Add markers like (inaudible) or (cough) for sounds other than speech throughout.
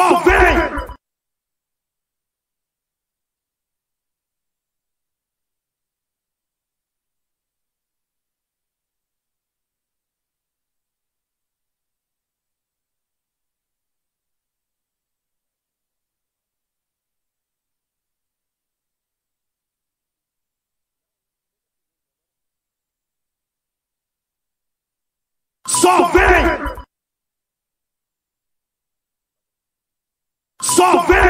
Só vem! Só vem! Só vem!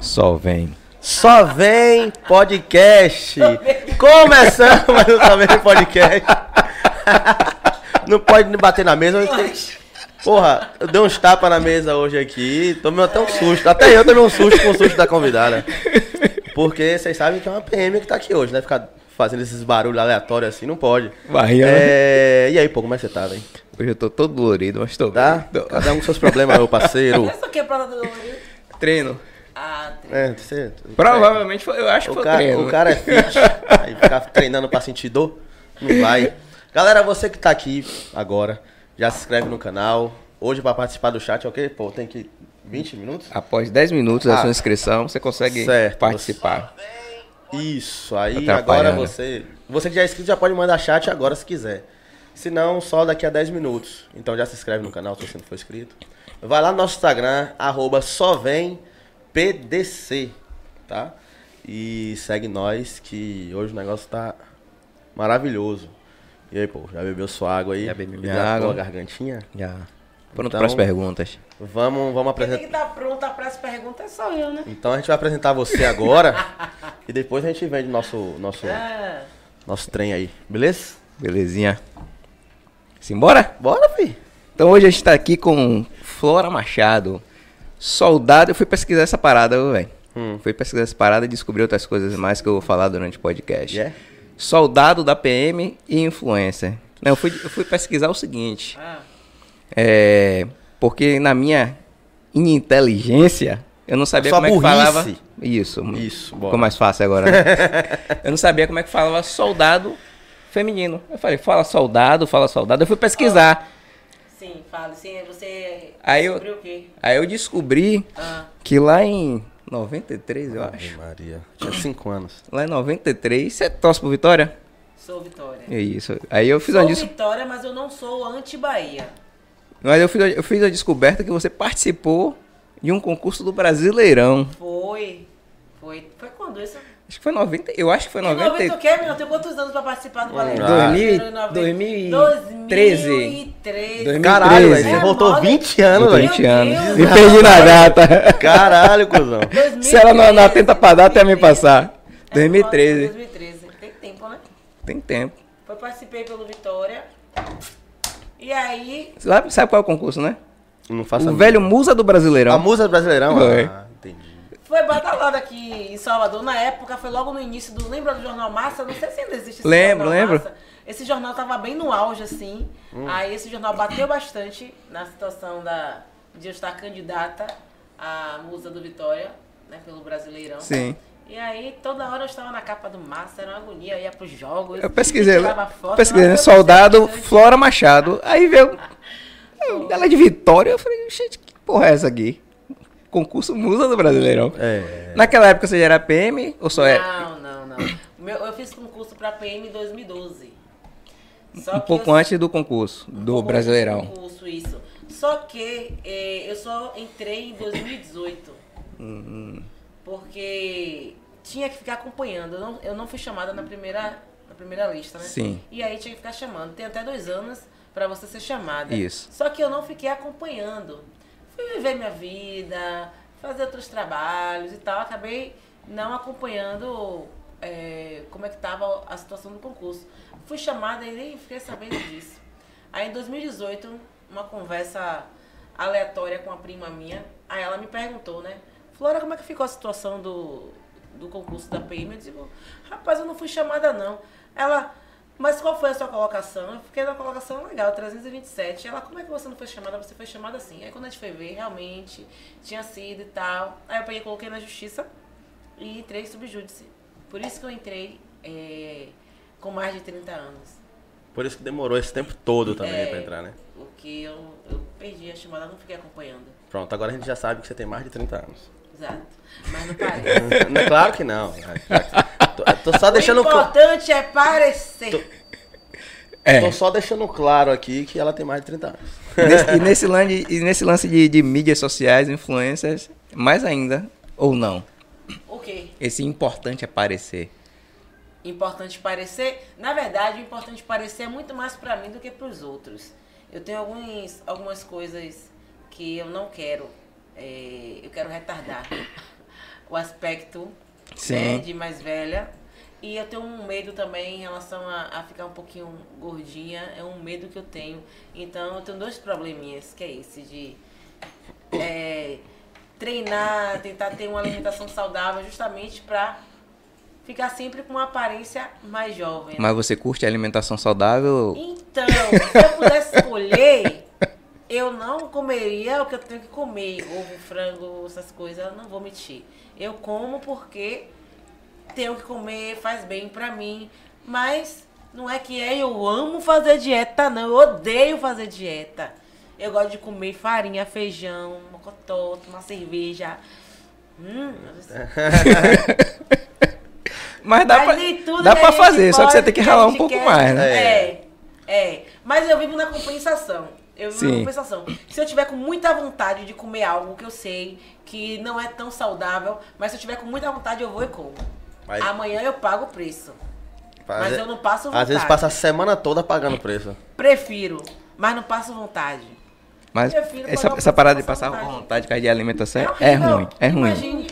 Só vem. Só vem podcast. Começando (laughs) mais um Só vem podcast. (laughs) Não pode bater na mesa. Porra, eu dei uns tapas na mesa hoje aqui. Tomei até um susto. Até eu tomei um susto com o susto da convidada. Porque vocês sabem que é uma PM que tá aqui hoje, né? Ficar fazendo esses barulhos aleatórios assim, não pode. Barriga, É... E aí, pô, como é que você tá, velho? Hoje eu tô todo dolorido, mas tô Tá? bem. Tô- Cada um com seus problemas, meu parceiro. Essa quebrada do olho. Treino. Ah, tem. É, você... Provavelmente foi, eu acho que O foi cara, treino. o cara é fit, aí ficar treinando pra sentir dor, não vai. Galera, você que tá aqui agora, já se inscreve no canal. Hoje pra participar do chat, ok? Pô, tem que 20 minutos? Após 10 minutos da Ah. sua inscrição, você consegue Certo. participar. Isso, aí agora você. Você que já é inscrito já pode mandar chat agora se quiser. Se não, só daqui a 10 minutos. Então já se inscreve no canal se você não for inscrito. Vai lá no nosso Instagram, arroba só vem PDC, tá? E segue nós que hoje o negócio tá maravilhoso. E aí, pô, já bebeu sua água aí? Já bebi minha Hidratou água. a gargantinha? Já. Pronto Então- para as perguntas. Vamos, vamos Quem apresentar. que estar pronta para as perguntas é só eu, né? Então a gente vai apresentar você agora (laughs) e depois a gente vende nosso, nosso, Ah, nosso trem aí, beleza? Belezinha. Simbora? Bora, fi. Então hoje a gente tá aqui com Flora Machado. Soldado, eu fui pesquisar essa parada, velho. Hum. Fui pesquisar essa parada e descobri outras coisas mais que eu vou falar durante o podcast. Yeah? Soldado da PM e influencer. Não, eu fui, eu fui pesquisar o seguinte. ah. É, porque na minha ininteligência, eu não sabia como é que burrice. falava. Isso. Isso, bora. Ficou mais fácil agora. Né? (laughs) eu não sabia como é que falava soldado feminino. Eu falei, fala soldado, fala soldado. Eu fui pesquisar. Sim, fala. Sim, você Aí eu- descobriu o quê? Aí eu descobri Ah, que lá em 93, eu acho. Maria. Tinha 5 anos. Lá em 93, você torce pro Vitória? sou Vitória. É isso. Aí eu fiz Sou uma dis... Vitória, mas eu não sou anti-Bahia. Mas eu fiz, eu fiz a descoberta que você participou de um concurso do Brasileirão. Foi. Foi. Foi quando isso? Acho que foi 90. Eu acho que foi 90. 90 o quê, meu? Eu tenho quantos anos pra participar do Valente? Ah. 2013. 2013. Caralho, velho. Você É voltou moda. 20 anos, velho. 20 anos. Me perdi na data. (laughs) Caralho, cuzão. 2013, Se ela não, não atenta pra data, ia me 2013. passar. É, 2013. 2013. Tem tempo, né? Tem tempo. Foi participei pelo Vitória. E aí, Sabe, sabe qual é o concurso, né? Não faça O a velho musa do Brasileirão. A musa do Brasileirão? Ah, entendi. Foi badalado aqui em Salvador. Na época, foi logo no início do. Lembra do Jornal Massa? Não sei se ainda existe esse Lembro, Jornal lembro. Massa. Esse jornal tava bem no auge, assim. Hum. Aí esse jornal bateu bastante na situação da, de eu estar candidata à musa do Vitória, né, pelo Brasileirão. Sim. E aí, toda hora eu estava na capa do Massa, era uma agonia, eu ia pros jogos. Eu pesquisei, tirava foto, pesquisei, né? Soldado. Flora Machado. Aí veio. (laughs) Ela é de Vitória. Eu falei, gente, que porra é essa aqui? Concurso Musa do Brasileirão. É. Naquela época você já era PM ou só era? Não, não, não. O meu- eu fiz concurso pra PM em 2012. Só Um pouco eu- antes do concurso, do um Brasileirão. Concurso, isso. Só que eh, eu só entrei em 2018. Porque tinha que ficar acompanhando. Eu não, eu não fui chamada na primeira, na primeira lista, né? Sim. E aí tinha que ficar chamando. Tem até dois anos pra você ser chamada. Isso. Só que eu não fiquei acompanhando. Fui viver minha vida, fazer outros trabalhos e tal. Acabei não acompanhando eh, como é que estava a situação do concurso. Fui chamada e nem fiquei sabendo disso. Aí em 2018, uma conversa aleatória com a prima minha, aí ela me perguntou, né? Flora, como é que ficou a situação do, do concurso da PM? Eu digo, rapaz, eu não fui chamada não. Ela, Mas qual foi a sua colocação? Eu fiquei na colocação legal, 327. Ela, como é que você não foi chamada? Você foi chamada assim. Aí quando a gente foi ver, realmente, tinha sido e tal. Aí eu peguei e coloquei na justiça e entrei subjúdice. Por isso que eu entrei é, com mais de 30 anos. Por isso que demorou esse tempo todo também É. pra entrar, né? Porque eu, eu perdi a chamada, não fiquei acompanhando. Pronto, agora a gente já sabe que você tem mais de 30 anos. Exato. Mas não parece. Claro que não. Tô, tô só deixando o importante é parecer. É. Tô só deixando claro aqui que ela tem mais de 30 anos. Nesse- e, nesse lance, e nesse lance de, de mídias sociais, influências, mais ainda, ou não? O quê? Esse importante aparecer. Importante parecer. Na verdade, o importante parecer é muito mais pra mim do que pros outros. Eu tenho alguns, algumas coisas que eu não quero. É, eu quero retardar o aspecto né, de mais velha. E eu tenho um medo também em relação a, a ficar um pouquinho gordinha. É um medo que eu tenho. Então eu tenho dois probleminhas, que é esse de é, treinar, tentar ter uma alimentação saudável justamente pra ficar sempre com uma aparência mais jovem. né? Mas você curte a alimentação saudável? Então, se eu pudesse escolher, eu não comeria o que eu tenho que comer. Ovo, frango, essas coisas, eu não vou mentir. Eu como porque tenho que comer, faz bem pra mim. Mas não é que é eu amo fazer dieta, não. Eu odeio fazer dieta. Eu gosto de comer farinha, feijão, mocotó, tomar cerveja. Hum, (laughs) Mas dá Mas pra, dá pra fazer, só que você pode, tem que ralar um pouco quer. mais, né? É, é. Mas eu vivo na compensação. Eu Sim. na compensação. Se eu tiver com muita vontade de comer algo que eu sei que não é tão saudável, mas se eu tiver com muita vontade, eu vou e como. Mas- Amanhã eu pago o preço. Mas Às ve- eu não passo vontade. Às vezes passa a semana toda pagando preço. Prefiro, mas não passo vontade. Mas essa, essa parada de passar vontade. vontade com a de alimentação é, horrível. ruim, é ruim. Imagine.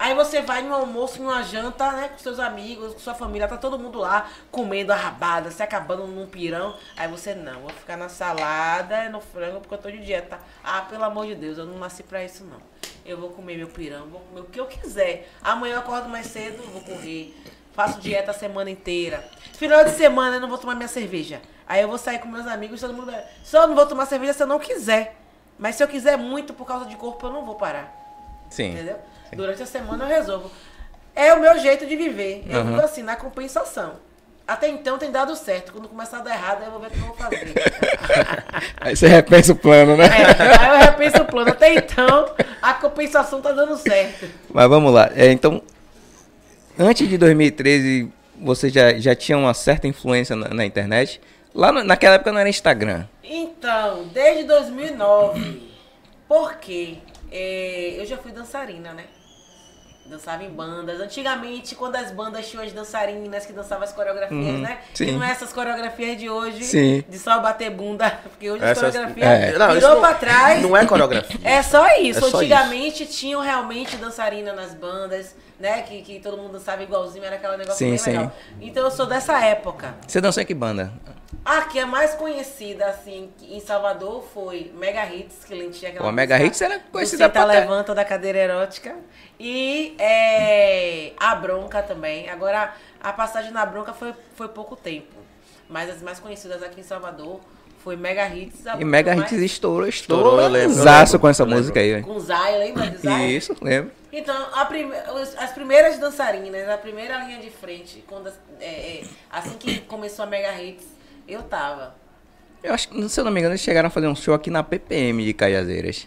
Aí você vai no almoço, numa janta, né, com seus amigos, com sua família, tá todo mundo lá comendo a rabada, se acabando num pirão. Aí você, não, vou ficar na salada, no frango, porque eu tô de dieta. Ah, pelo amor de Deus, eu não nasci pra isso, não. Eu vou comer meu pirão, vou comer o que eu quiser. Amanhã eu acordo mais cedo, vou correr. Faço dieta a semana inteira. Final de semana eu não vou tomar minha cerveja. Aí eu vou sair com meus amigos, todo mundo. Só não vou tomar cerveja se eu não quiser. Mas se eu quiser muito por causa de corpo, eu não vou parar. Sim. Entendeu? Durante a semana eu resolvo. É o meu jeito de viver. Eu Aham. vivo assim, na compensação. Até então tem dado certo. Quando começar a dar errado, eu vou ver o que eu vou fazer. (laughs) Aí você repensa o plano, né? É, aí eu repenso o plano. Até então, a compensação tá dando certo. Mas vamos lá. É, então, antes de 2013, você já, já tinha uma certa influência na, na internet? Lá no- naquela época não era Instagram. Então, desde 2009. Por quê? É, eu já fui dançarina, né? Dançava em bandas. Antigamente, quando as bandas tinham as dançarinas que dançavam as coreografias, Uhum, né? sim. E não é essas coreografias de hoje, Sim. de só bater bunda, (laughs) porque hoje Essas- as coreografias é. Não, isso virou não- pra trás. Não é coreografia. (laughs) É só isso. É só Antigamente tinham realmente dançarina nas bandas, né? Que, que todo mundo dançava igualzinho, era aquele negócio Sim, bem sim. legal. Então eu sou dessa época. Você dançou em que banda? A que é mais conhecida, assim, em Salvador foi Mega Hits, que ele tinha aquela Pô, a Mega Hits era conhecida pra cá. Levanta da cadeira erótica. E é, a Bronca também. Agora, a passagem na Bronca foi, foi pouco tempo. Mas as mais conhecidas aqui em Salvador foi Mega Hits. a E Mega mais- Hits estourou, Estourou, estourou. eu lembro, com essa música aí, velho. Com Zay, lembra de Zay? Isso, lembro. Então, a prime- as primeiras dançarinas, a primeira linha de frente, quando, é, é, assim que começou a Mega Hits, eu tava. Eu acho que, se eu não me engano, eles chegaram a fazer um show aqui na PPM de Cajazeiras.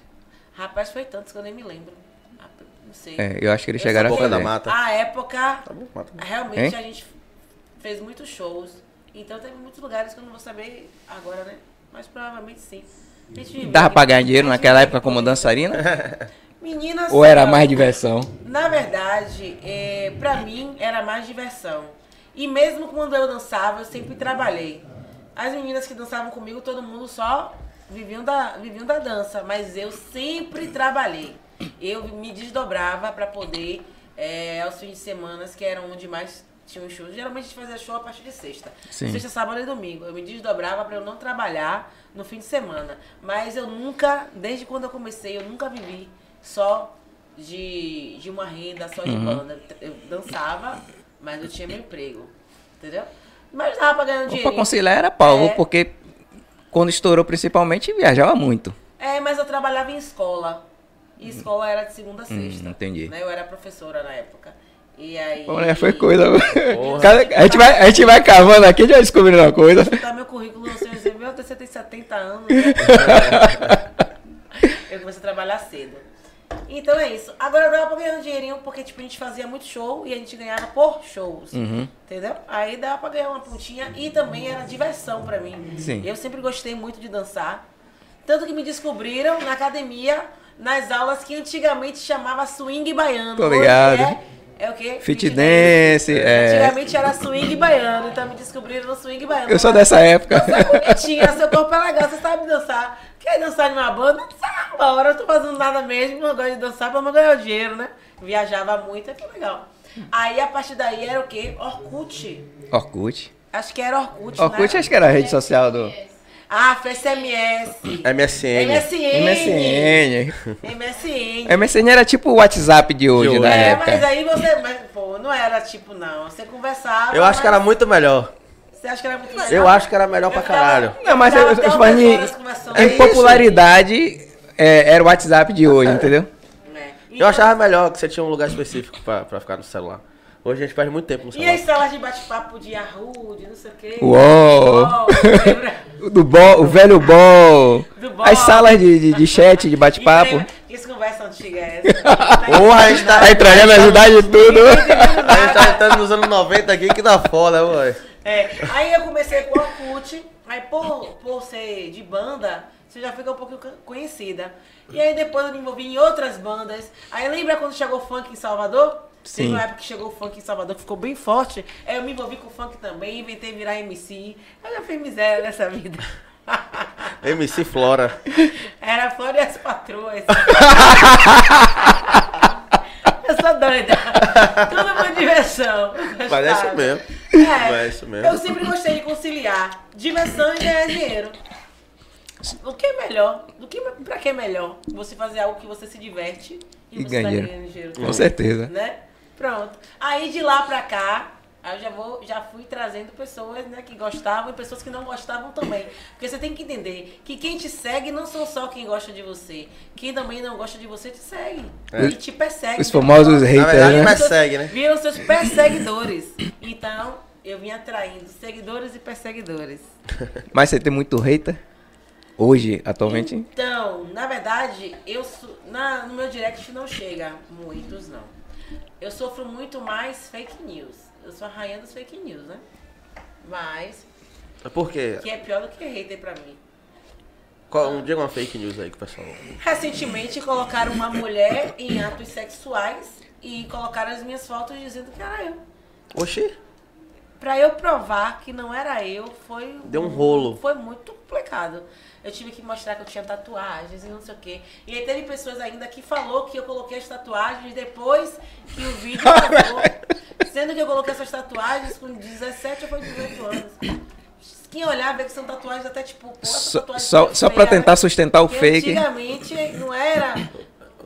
Rapaz, foi tantos que eu nem me lembro. Ah, Não sei. É, eu acho que eles Eu chegaram a Boca fazer. da Mata. A época, Tá bom, mata. realmente Hein? a gente fez muitos shows. Então teve muitos lugares que eu não vou saber agora, né? Mas provavelmente sim. Dava aqui- pra ganhar dinheiro naquela época como dançarina? (laughs) Meninas. Ou era mais diversão? Na verdade, é, pra mim era mais diversão. E mesmo quando eu dançava, eu sempre trabalhei. As meninas que dançavam comigo, todo mundo só viviam da, viviam da dança, mas eu sempre trabalhei. Eu me desdobrava pra poder, é, aos fins de semana, que eram onde mais tinham shows. Geralmente a gente fazia show a partir de sexta. Sim. Sexta, sábado e domingo. Eu me desdobrava pra eu não trabalhar no fim de semana. Mas eu nunca, desde quando eu comecei, eu nunca vivi só de, de uma renda, só de banda. Eu dançava, mas eu tinha meu emprego. Entendeu? Mas dava pra ganhar um Pra dinheiro. conciliar era pau, É. porque quando estourou principalmente, viajava muito. É, mas eu trabalhava em escola. E escola era de segunda a sexta. Hum, entendi. Né? Eu era professora na época. E aí. Olha, foi coisa. A, gente vai, a gente vai cavando aqui, a gente vai descobrindo uma coisa. Tá meu currículo, você vai dizer, meu, você tem 70 anos. Né? (laughs) eu comecei a trabalhar cedo. Então é isso. Agora dava pra ganhar um dinheirinho, porque tipo, a gente fazia muito show e a gente ganhava por shows. Uhum. Entendeu? Aí dava pra ganhar uma pontinha e também era diversão pra mim. Sim. Eu sempre gostei muito de dançar. Tanto que me descobriram na academia, nas aulas que antigamente chamava swing baiano. Tô ligado. É, é o quê? Fit dance, é. Antigamente era swing baiano, então me descobriram no swing baiano. Eu sou dessa época. você é bonitinha, seu corpo é legal, você sabe dançar. Quer dançar em uma banda? Dançar na hora, eu tô fazendo nada mesmo, eu gosto de dançar pra não ganhar o dinheiro, né? Viajava muito, é que legal. Aí a partir daí era o quê? Orkut. Orkut. Acho que era Orkut, Orkut né? acho que era a rede social do Ah, foi SMS. MSN. MSN. MSN. MSN. MSN era tipo o WhatsApp de hoje, De na hoje. É, época. mas aí você. Mas, pô, não era tipo, não. Você conversava. Eu acho que era mas- muito melhor. Você acha que era muito melhor? Eu acho que era melhor pra caralho. Não, mas eu eu, em, em É popularidade, é, era o WhatsApp de hoje, entendeu? É. Eu achava melhor que você tinha um lugar específico pra, pra ficar no celular. Hoje a gente perde muito tempo no E celular. as salas de bate-papo de Yahoo, de não sei o quê? Uou! Do bol, o velho bol. Do bol. As salas de, de, de chat, de bate-papo. E Que essa conversa antiga é essa? (laughs) Porra, a gente tá- Tá entregando as idades de tudo. A gente tá entrando nos anos 90 aqui que dá foda, ué. É, aí eu comecei com o Orkut, aí por, por ser de banda, você já fica um pouco conhecida. E aí depois eu me envolvi em outras bandas. Aí lembra quando chegou o funk em Salvador? Sim. Teve uma época que chegou o funk em Salvador, que ficou bem forte. Aí eu me envolvi com o funk também, inventei virar MC. Eu já fiz miséria nessa vida. (laughs) MC Flora. Era fora e as patroas. (laughs) eu sou doida. Tudo por diversão. Mas é mesmo. É, é isso mesmo. Eu sempre gostei de conciliar diversão e ganhar dinheiro. O que é melhor? Do que, pra que é melhor? Você fazer algo que você se diverte e, E você ganha tá dinheiro. ganhando dinheiro. Com certeza. Né? Pronto. Aí de lá pra cá, aí eu já, vou, já fui trazendo pessoas né, que gostavam e pessoas que não gostavam também. Porque você tem que entender que quem te segue não são só quem gosta de você. Quem também não gosta de você te segue. É. E te persegue. Os famosos haters, né? mas segue, né? Viram seus perseguidores. Então, eu vim atraindo seguidores e perseguidores. (laughs) Mas você tem muito hater? Hoje, atualmente? Então, na verdade, eu na, no meu direct não chega muitos, não. Eu sofro muito mais fake news. Eu sou a rainha dos fake news, né? Mas, Por quê? que é pior do que hater pra mim. Qual, um dia uma fake news aí que o pessoal. Recentemente colocaram uma mulher em atos sexuais e colocaram as minhas fotos dizendo que era eu. Oxi. Pra eu provar que não era eu, foi. Deu um rolo. Foi muito complicado. Eu tive que mostrar que eu tinha tatuagens e não sei o quê. E aí teve pessoas ainda que falou que eu coloquei as tatuagens depois que o vídeo (laughs) acabou. Sendo que eu coloquei essas tatuagens com 17 ou foi 18 anos. Quem olhar vê que são tatuagens até tipo. Pô, essa Só, tatuagem só, feia, pra tentar né? sustentar o Porque fake. Antigamente não era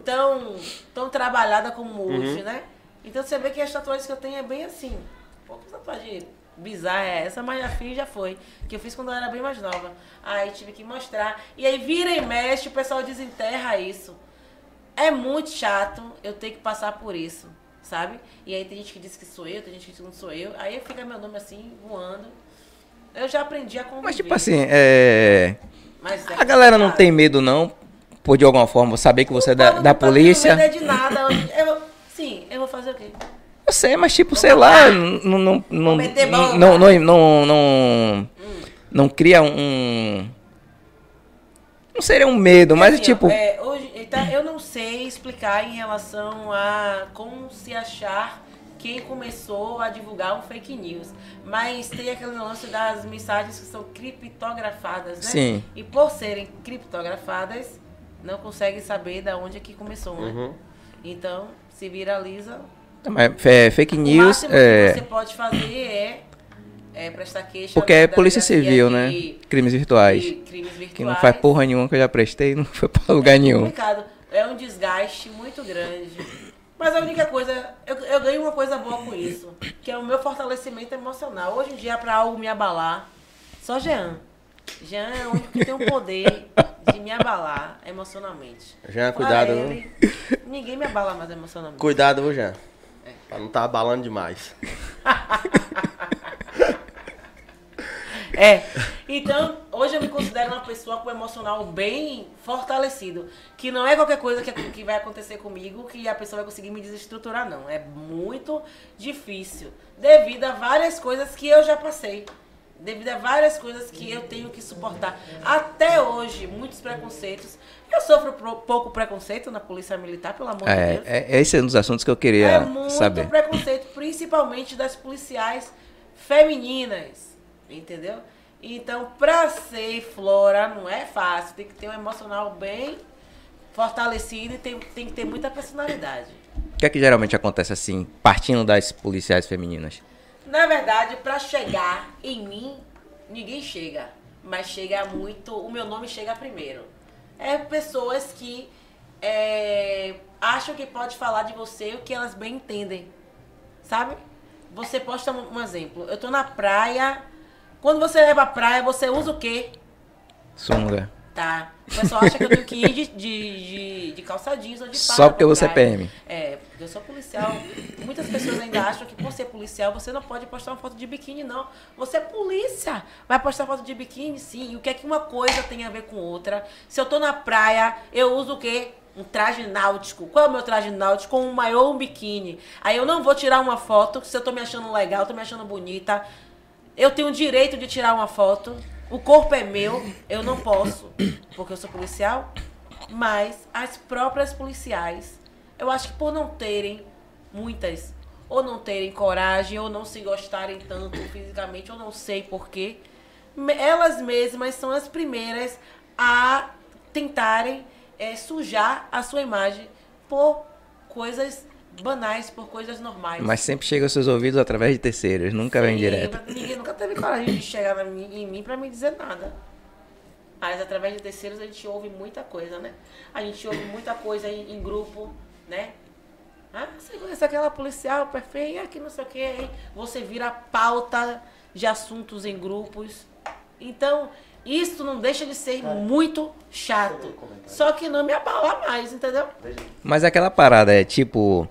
tão, tão trabalhada como Uhum. hoje, né? Então você vê que as tatuagens que eu tenho é bem assim. Pô, que tatuagem bizarra é essa? Mas já fiz, já foi. Que eu fiz quando eu era bem mais nova. Aí tive que mostrar. E aí vira e mexe, o pessoal desenterra isso. É muito chato eu ter que passar por isso, sabe? E aí tem gente que diz que sou eu, tem gente que diz que não sou eu. Aí fica meu nome assim, voando. Eu já aprendi a conviver. Mas tipo assim, é... Mas é A galera não tem medo não, por de alguma forma saber que você é O da, povo da não tá tendo polícia. medo de nada. Eu, sim, eu vou fazer o quê? Eu sei, mas tipo, sei lá, não não não não não não não, não cria um não seria um medo, mas Assim, ó, tipo, é, hoje, então, eu não sei explicar em relação a como se achar quem começou a divulgar um fake news. Mas tem aquele lance das mensagens que são criptografadas, né? Sim. E por serem criptografadas, não consegue saber da onde é que começou, né? Uhum. Então, se viraliza. Mas, é, fake o news que é você pode fazer é, é prestar queixa. porque é polícia delegacia civil, de- né? Crimes virtuais. de crimes virtuais. Que não faz porra nenhuma que eu já prestei, não foi pra lugar É nenhum. complicado. É um desgaste muito grande. Mas a única coisa, eu, eu ganho uma coisa boa com isso, que é o meu fortalecimento emocional. Hoje em dia, pra algo me abalar, só Jean. Jean é o único que tem o poder de me abalar emocionalmente. Jean, Fora cuidado, ele, Ninguém me abala mais emocionalmente. Cuidado, viu, Jean? Pra não tá abalando demais. (laughs) É. Então, hoje eu me considero uma pessoa com emocional bem fortalecido. Que não é qualquer coisa que, que vai acontecer comigo que a pessoa vai conseguir me desestruturar, não. É muito difícil. Devido a várias coisas que eu já passei. Devido a várias coisas que eu tenho que suportar. Até hoje, muitos preconceitos. Eu sofro pouco preconceito na polícia militar, pelo amor de É, Deus. é, esse é um dos assuntos que eu queria É muito saber. preconceito, principalmente das policiais femininas, entendeu? Então, pra ser Flora não é fácil, tem que ter um emocional bem fortalecido e tem, tem que ter muita personalidade. O que é que geralmente acontece assim, partindo das policiais femininas? Na verdade, pra chegar em mim, ninguém chega, mas chega muito, o meu nome chega primeiro. É pessoas que é, acham que pode falar de você o que elas bem entendem. Sabe? Você posta um, exemplo. Eu tô na praia. Quando você vai pra praia, você usa o quê? Sunga. Tá. O pessoal acha que eu tenho que ir de, de, de, de calça jeans ou de Só farda porque você é. PM. É, porque eu sou policial. Muitas pessoas ainda acham que por ser policial você não pode postar uma foto de biquíni, não. Você é polícia. Vai postar foto de biquíni, sim. E o que é que uma coisa tem a ver com outra? Se eu tô na praia, eu uso o quê? Um traje náutico. Qual é o meu traje náutico? Um maiô ou um biquíni. Aí eu não vou tirar uma foto se eu tô me achando legal, tô me achando bonita. Eu tenho o direito de tirar uma foto. O corpo é meu, eu não posso, porque eu sou policial. Mas as próprias policiais, eu acho que por não terem muitas, ou não terem coragem, ou não se gostarem tanto fisicamente, eu não sei porquê, elas mesmas são as primeiras a tentarem eh, sujar a sua imagem por coisas banais, por coisas normais. Mas sempre chega aos seus ouvidos através de terceiros, nunca vem Sim, direto. Ninguém nunca teve coragem de chegar em mim pra me dizer nada. Mas através de terceiros a gente ouve muita coisa, né? A gente ouve muita coisa em, em grupo, né? Ah, você conhece aquela policial perfeita, que não sei o que, hein? Você vira pauta de assuntos em grupos. Então, isso não deixa de ser muito chato. Só que não me abala mais, entendeu? Mas aquela parada é tipo.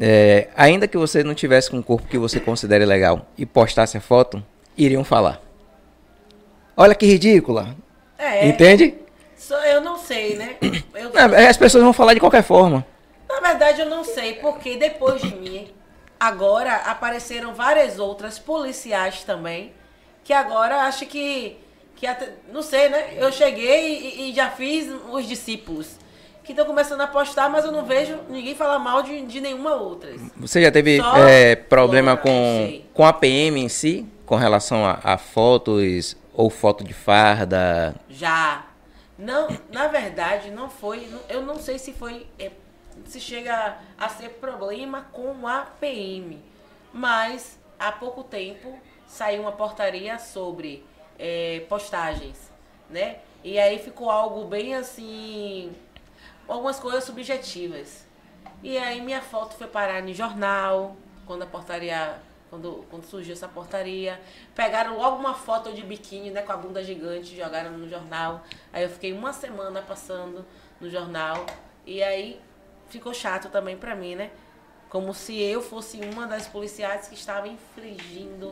É, ainda que você não tivesse com um corpo que você considere legal e postasse a foto, iriam falar. Olha que ridícula. É. Entende? Só eu não sei, né? Eu, Não, As pessoas vão falar de qualquer forma. Na verdade, eu não sei, porque depois de mim, agora apareceram várias outras policiais também, que agora acho que. que até- não sei, né? Eu cheguei e, e já fiz os discípulos. Que estão começando a postar, mas eu não vejo ninguém falar mal de, de nenhuma outra. Você já teve é, problema com, com a PM em si, com relação a, a fotos ou foto de farda? Já. Não, na verdade, não foi. Eu não sei se foi. é, se chega a ser problema com a PM. Mas há pouco tempo saiu uma portaria sobre é, postagens, né? E aí ficou algo bem assim. Algumas coisas subjetivas. E aí minha foto foi parar em jornal, quando a portaria. Quando, quando surgiu essa portaria. Pegaram logo uma foto de biquíni, né? Com a bunda gigante, jogaram no jornal. Aí eu fiquei uma semana passando no jornal. E aí ficou chato também pra mim, né? Como se eu fosse uma das policiais que estava infringindo.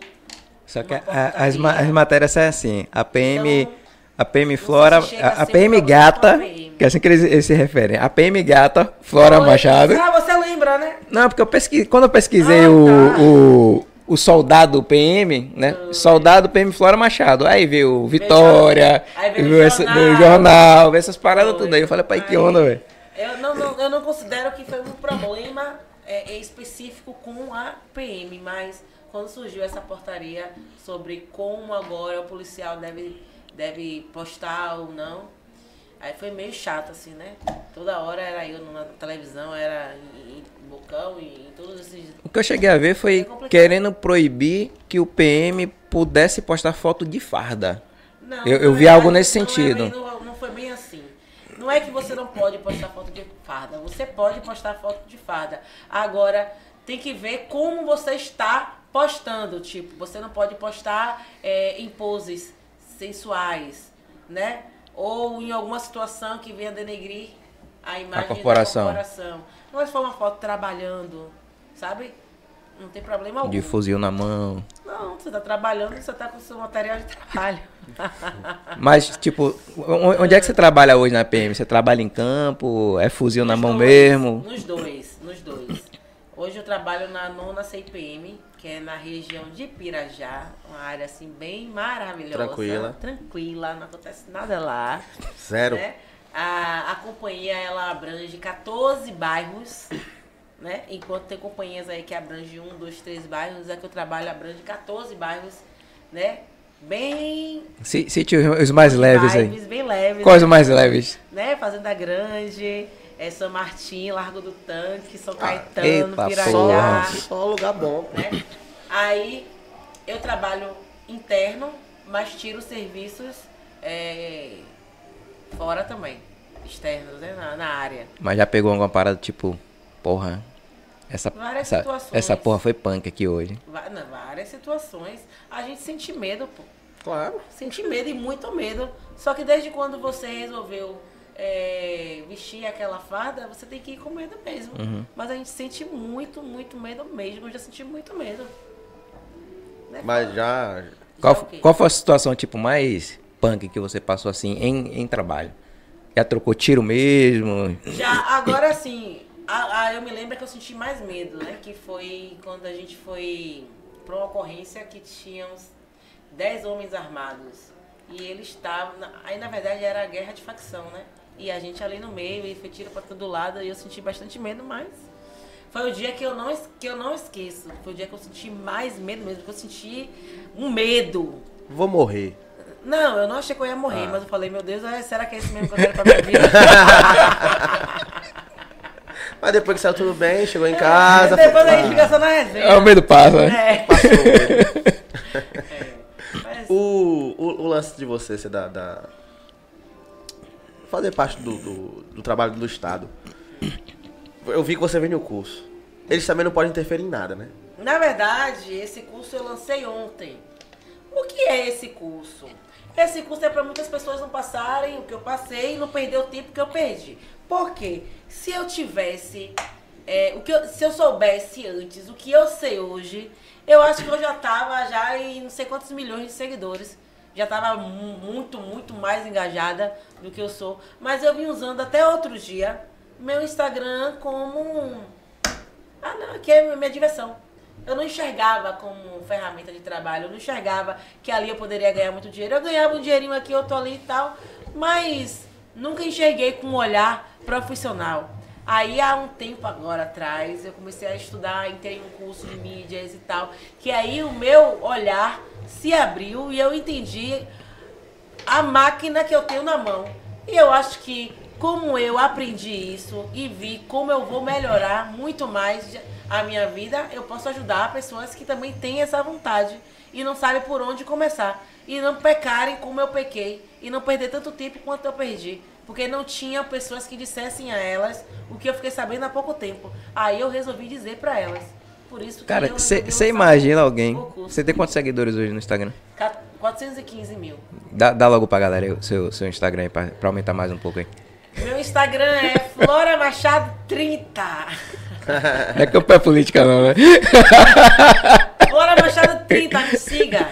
Só que a- as, as matérias são assim. A PM, Então, a PM Flora, se a, a PM Gata, PM. que é assim que eles, eles se referem. A PM Gata, Flora Oi, Machado. Ah, você lembra, né? Não, porque eu pesquisei, quando eu pesquisei Ah, o, tá. o, o soldado PM, né? Soldado PM Flora Machado. Aí veio Vitória, Aí veio veio, essa- jornal. veio jornal, veio essas paradas Foi. tudo aí. Eu falei, pai, que Aí, onda, velho. Eu não, não- eu não considero que foi um problema é, é, específico com a PM, mas quando surgiu essa portaria sobre como agora o policial deve, deve postar ou não, aí foi meio chato, assim, né? Toda hora era eu na televisão, era em, em Bocão e em todos esses. O que eu cheguei a ver É foi querendo proibir que o PM pudesse postar foto de farda. Não, Eu- eu vi algo nesse não é sentido. bem- não, não foi bem assim. Não é que você não pode postar foto de farda. Você pode postar foto de farda. Agora, tem que ver como você está postando. Tipo, você não pode postar é, em poses sensuais, né? Ou em alguma situação que venha denegrir a imagem corporação. da corporação. Não é for uma foto trabalhando, sabe? Não tem problema algum. De fuzil na mão. Não, você tá trabalhando, você tá com o seu material de trabalho. (laughs) Mas, tipo, onde é que você trabalha hoje na PM? Você trabalha em campo? É fuzil na Nos mão dois, mesmo? Nos dois, nos dois. Hoje eu trabalho na nona CIPM, que é na região de Pirajá, uma área assim bem maravilhosa. Tranquila. Tranquila, não acontece nada lá. (laughs) Zero. né? A, a companhia ela abrange 14 bairros, né? Enquanto tem companhias aí que abrangem um, dois, três bairros, a que eu trabalho abrange 14 bairros, né? Bem Cite os mais leves aí. bem leves. Quais né? os mais leves? né? Fazenda Grande, é São Martim, Largo do Tanque, São Caetano, Ah, Pirajá. Só lugar bom. né? Aí eu trabalho interno, mas tiro serviços é, fora também, externos, né? Na, na área. Mas já pegou alguma parada tipo, porra, essa, Várias essa, situações. essa porra foi punk aqui hoje. Não, várias situações. A gente sente medo, pô. Claro. Sente medo e muito medo. Só que desde quando você resolveu é, vestir aquela farda, você tem que ir com medo mesmo. Uhum. Mas a gente sente muito, muito medo mesmo. Eu já senti muito medo. Né? Mas já. Já Qual, qual foi a situação tipo mais punk que você passou assim em, em trabalho? Já trocou tiro mesmo? Já, agora sim, a, a- eu me lembro que eu senti mais medo, né? Que foi quando a gente foi pra uma ocorrência que tinha uns 10 homens armados. E eles estavam. Aí na verdade era a guerra de facção, né? E a gente ali no meio, e foi tiro pra todo lado, e eu senti bastante medo, mas. Foi o dia que eu não, que eu não esqueço. Foi o dia que eu senti mais medo mesmo, que eu senti um medo. Vou morrer. Não, eu não achei que eu ia morrer, Ah. mas eu falei, meu Deus, é- será que é isso mesmo que eu quero pra minha vida? (laughs) Mas depois que saiu tudo bem, chegou em casa. Depois a gente fica só na resenha. É o medo passa, né? É. passou o (laughs) medo. É. Mas, O, o, o lance de você ser da. da- fazer parte do, do, do trabalho do Estado. Eu vi que você vende o curso. Eles também não podem interferir em nada, né? na verdade, esse curso eu lancei ontem. O que é esse curso? Esse curso é para muitas pessoas não passarem o que eu passei e não perder o tempo que eu perdi. Por quê? Se eu tivesse. é, o que eu- se eu soubesse antes o que eu sei hoje, eu acho que eu já tava já em não sei quantos milhões de seguidores. Já tava mu- muito, muito mais engajada do que eu sou. Mas eu vim usando até outro dia meu Instagram como ah, não, aqui é minha diversão. Eu não enxergava como ferramenta de trabalho, eu não enxergava que ali eu poderia ganhar muito dinheiro. Eu ganhava um dinheirinho aqui, outro ali e tal, mas nunca enxerguei com um olhar profissional. Aí há um tempo agora atrás, eu comecei a estudar, entrei em um curso de mídias e tal, que aí o meu olhar se abriu e eu entendi a máquina que eu tenho na mão. E eu acho que como eu aprendi isso e vi como eu vou melhorar muito mais a minha vida, eu posso ajudar pessoas que também têm essa vontade e não sabem por onde começar. E não pecarem como eu pequei. E não perder tanto tempo quanto eu perdi. Porque não tinha pessoas que dissessem a elas o que eu fiquei sabendo há pouco tempo. Aí eu resolvi dizer pra elas. Por isso que Cara, você imagina alguém. Você tem quantos seguidores hoje no Instagram? Ca- 415 mil. Dá, dá logo pra galera o seu, seu Instagram aí pra, pra aumentar mais um pouco aí. Meu Instagram é Flora Machado 30. Não é que eu pé política não, né? Flora Machado 30, me siga.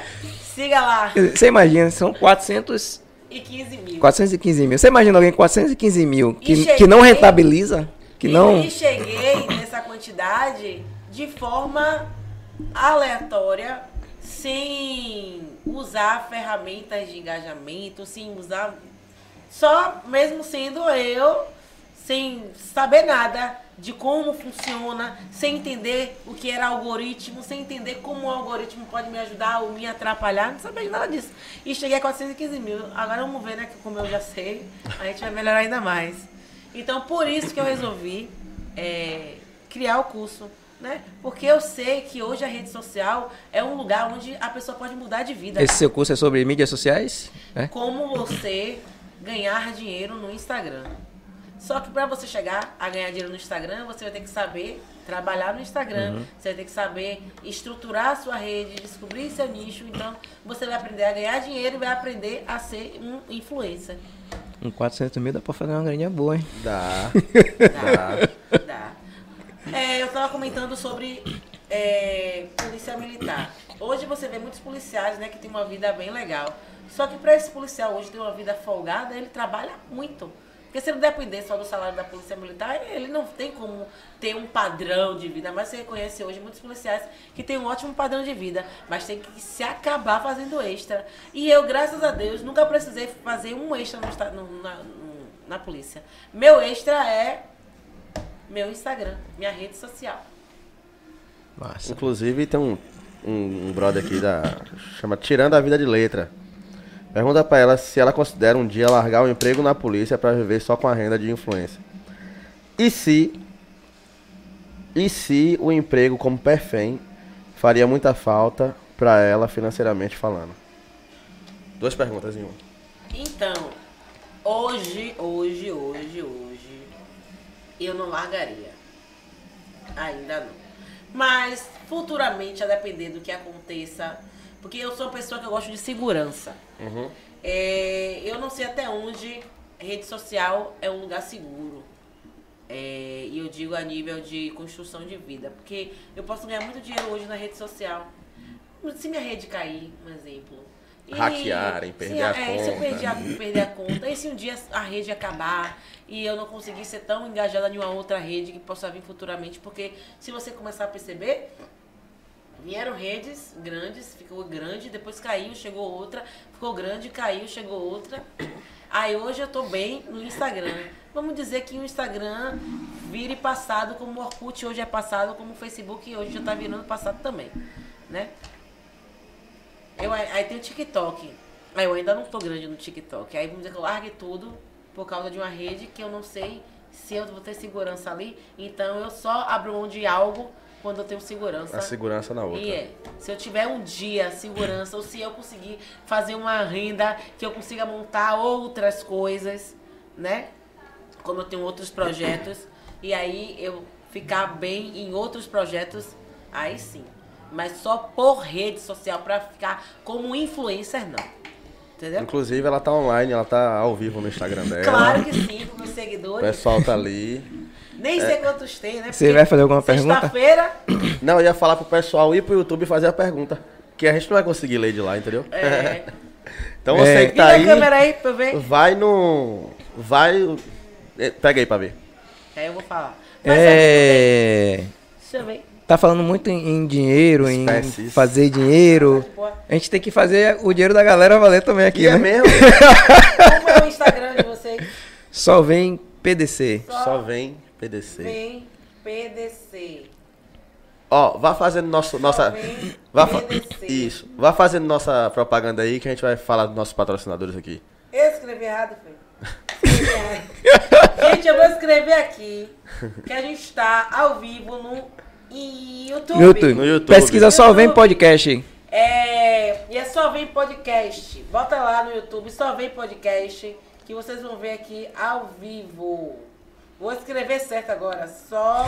Siga lá. Você imagina, são 400, E 15 mil. 415 mil. Você imagina alguém com 415 mil que, cheguei- que não rentabiliza? Que E- não... E cheguei nessa quantidade de forma aleatória, sem usar ferramentas de engajamento, sem usar. Só mesmo sendo eu, sem saber nada de como funciona, sem entender o que era algoritmo, sem entender como o algoritmo pode me ajudar ou me atrapalhar, não sabia de nada disso. E cheguei a 415 mil. Agora vamos ver, né? Que como eu já sei, a gente vai melhorar ainda mais. Então, por isso que eu resolvi é, criar o curso, né? Porque eu sei que hoje a rede social é um lugar onde a pessoa pode mudar de vida. Esse seu curso é sobre mídias sociais? É? Como você ganhar dinheiro no Instagram. Só que para você chegar a ganhar dinheiro no Instagram, você vai ter que saber trabalhar no Instagram, Uhum. você vai ter que saber estruturar a sua rede, descobrir seu nicho. Então, você vai aprender a ganhar dinheiro e vai aprender a ser um influencer. Com 400 mil dá pra fazer uma graninha boa, hein? Dá. (laughs) Dá. Dá. É, eu tava comentando sobre é, polícia militar. Hoje você vê muitos policiais, né, que tem uma vida bem legal. Só que para esse policial hoje ter uma vida folgada, ele trabalha muito. Porque se ele depender só do salário da polícia militar, ele não tem como ter um padrão de vida. Mas você reconhece hoje muitos policiais que têm um ótimo padrão de vida, mas tem que se acabar fazendo extra. E eu, graças a Deus, nunca precisei fazer um extra no na, no- na polícia. Meu extra é meu Instagram, minha rede social. Massa. Inclusive tem um, um, um brother aqui da. chama Tirando a Vida de Letra. Pergunta pra ela se ela considera um dia largar o emprego na polícia pra viver só com a renda de influência. E se. E se o emprego como perfém faria muita falta pra ela financeiramente falando? Duas perguntas em uma. Então, hoje, hoje, hoje, hoje, eu não largaria. Ainda não. Mas futuramente, a depender do que aconteça, porque eu sou uma pessoa que eu gosto de segurança. É, eu não sei até onde rede social é um lugar seguro. É, e eu digo a nível de construção de vida. Porque eu posso ganhar muito dinheiro hoje na rede social. Se minha rede cair, um exemplo. E Hackearem, se perder a é, Se eu conta. perder a, perder a conta. E se um dia a rede acabar e eu não conseguir ser tão engajada em uma outra rede que possa vir futuramente. Porque se você começar a perceber, Vieram redes grandes, ficou grande, depois caiu, chegou outra, ficou grande, caiu, chegou outra. Aí hoje eu tô bem no Instagram. Vamos dizer que o Instagram vire passado como o Orkut hoje é passado, como o Facebook hoje já tá virando passado também, né? Eu, aí tem o TikTok. Aí eu ainda não tô grande no TikTok. Aí vamos dizer que eu largue tudo por causa de uma rede que eu não sei se eu vou ter segurança ali. Então eu só abro mão de algo quando eu tenho segurança. A segurança na outra. E é, se eu tiver um dia segurança, ou se eu conseguir fazer uma renda que eu consiga montar outras coisas, né? Como eu tenho outros projetos, e aí eu ficar bem em outros projetos, aí sim. Mas só por rede social pra ficar como influencer, não. Entendeu? Inclusive ela tá online, ela tá ao vivo no Instagram dela. Claro que sim, com meus O seguidores. pessoal tá ali. Nem sei quantos tem, né? Você vai fazer alguma pergunta? Sexta-feira, Não, eu ia falar pro pessoal ir pro YouTube e fazer a pergunta. Que a gente não vai conseguir ler de lá, entendeu? é. (laughs) Então você É. que tá aí, a câmera aí pra ver. vai no. Vai. eh, Pega aí pra ver. Aí eu vou falar. Mas É. Deixa eu ver. Tá falando muito em, em dinheiro, em Espécies. fazer dinheiro. A gente tem que fazer o dinheiro da galera valer também aqui, E é né? mesmo? (laughs) Como é o Instagram de vocês? Só vem PDC. Só vem PDC. Vem PDC. Ó, vá fazendo nosso, nossa. vem Vá fa- PDC. Isso. Vá fazendo nossa propaganda aí que a gente vai falar dos nossos patrocinadores aqui. Eu escrevi errado, errado. (laughs) gente, eu vou escrever aqui que a gente tá ao vivo no YouTube. No YouTube. No YouTube. Pesquisa só vem podcast. É, e é só vem podcast. Bota lá no YouTube, só vem podcast, que vocês vão ver aqui ao vivo. Vou escrever certo agora. Só